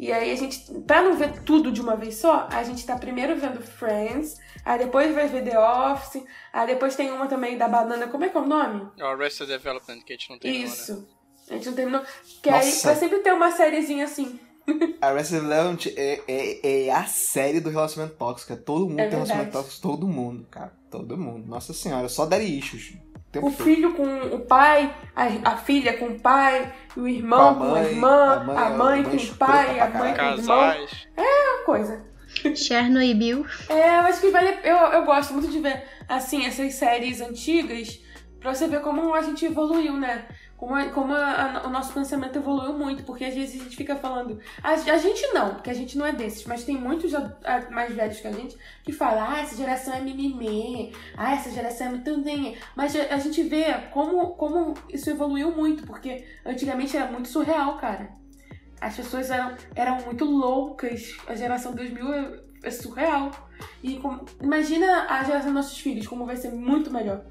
E aí a gente, pra não ver tudo de uma vez só, a gente tá primeiro vendo Friends, aí depois vai ver The Office, aí depois tem uma também da banana, como é que é o nome? É o Arrested Development, que a gente não tem Isso. A gente não terminou. Que aí vai sempre ter uma sériezinha assim. Arrested Development é, é, é a série do relacionamento tóxico. É todo mundo É tem relacionamento verdade. tóxico. Todo mundo, cara. Todo mundo. Nossa senhora, só daddy issues. O tempo O todo. filho com o pai, a, a filha com o pai, o irmão Com a com a mãe, irmã, a mãe- a a mãe mãe com o pai, a mãe com o irmão. Casais. Uma coisa. Chernobyl. É, eu acho que vale. Eu, eu gosto muito de ver, assim, essas séries antigas, pra você ver como a gente evoluiu, né? Como, a- como a- a- o nosso pensamento evoluiu muito, porque às vezes a gente fica falando. A, gente não, porque a gente não é desses, mas tem muitos mais velhos que a gente que falam, ah, essa geração é mimimi, ah, essa geração é muito. nem-". Mas a, gente vê como, como isso evoluiu muito, porque antigamente era muito surreal, cara. As pessoas eram, eram muito loucas. A geração 2000 é, é surreal. E imagina a geração dos nossos filhos, como vai ser muito melhor.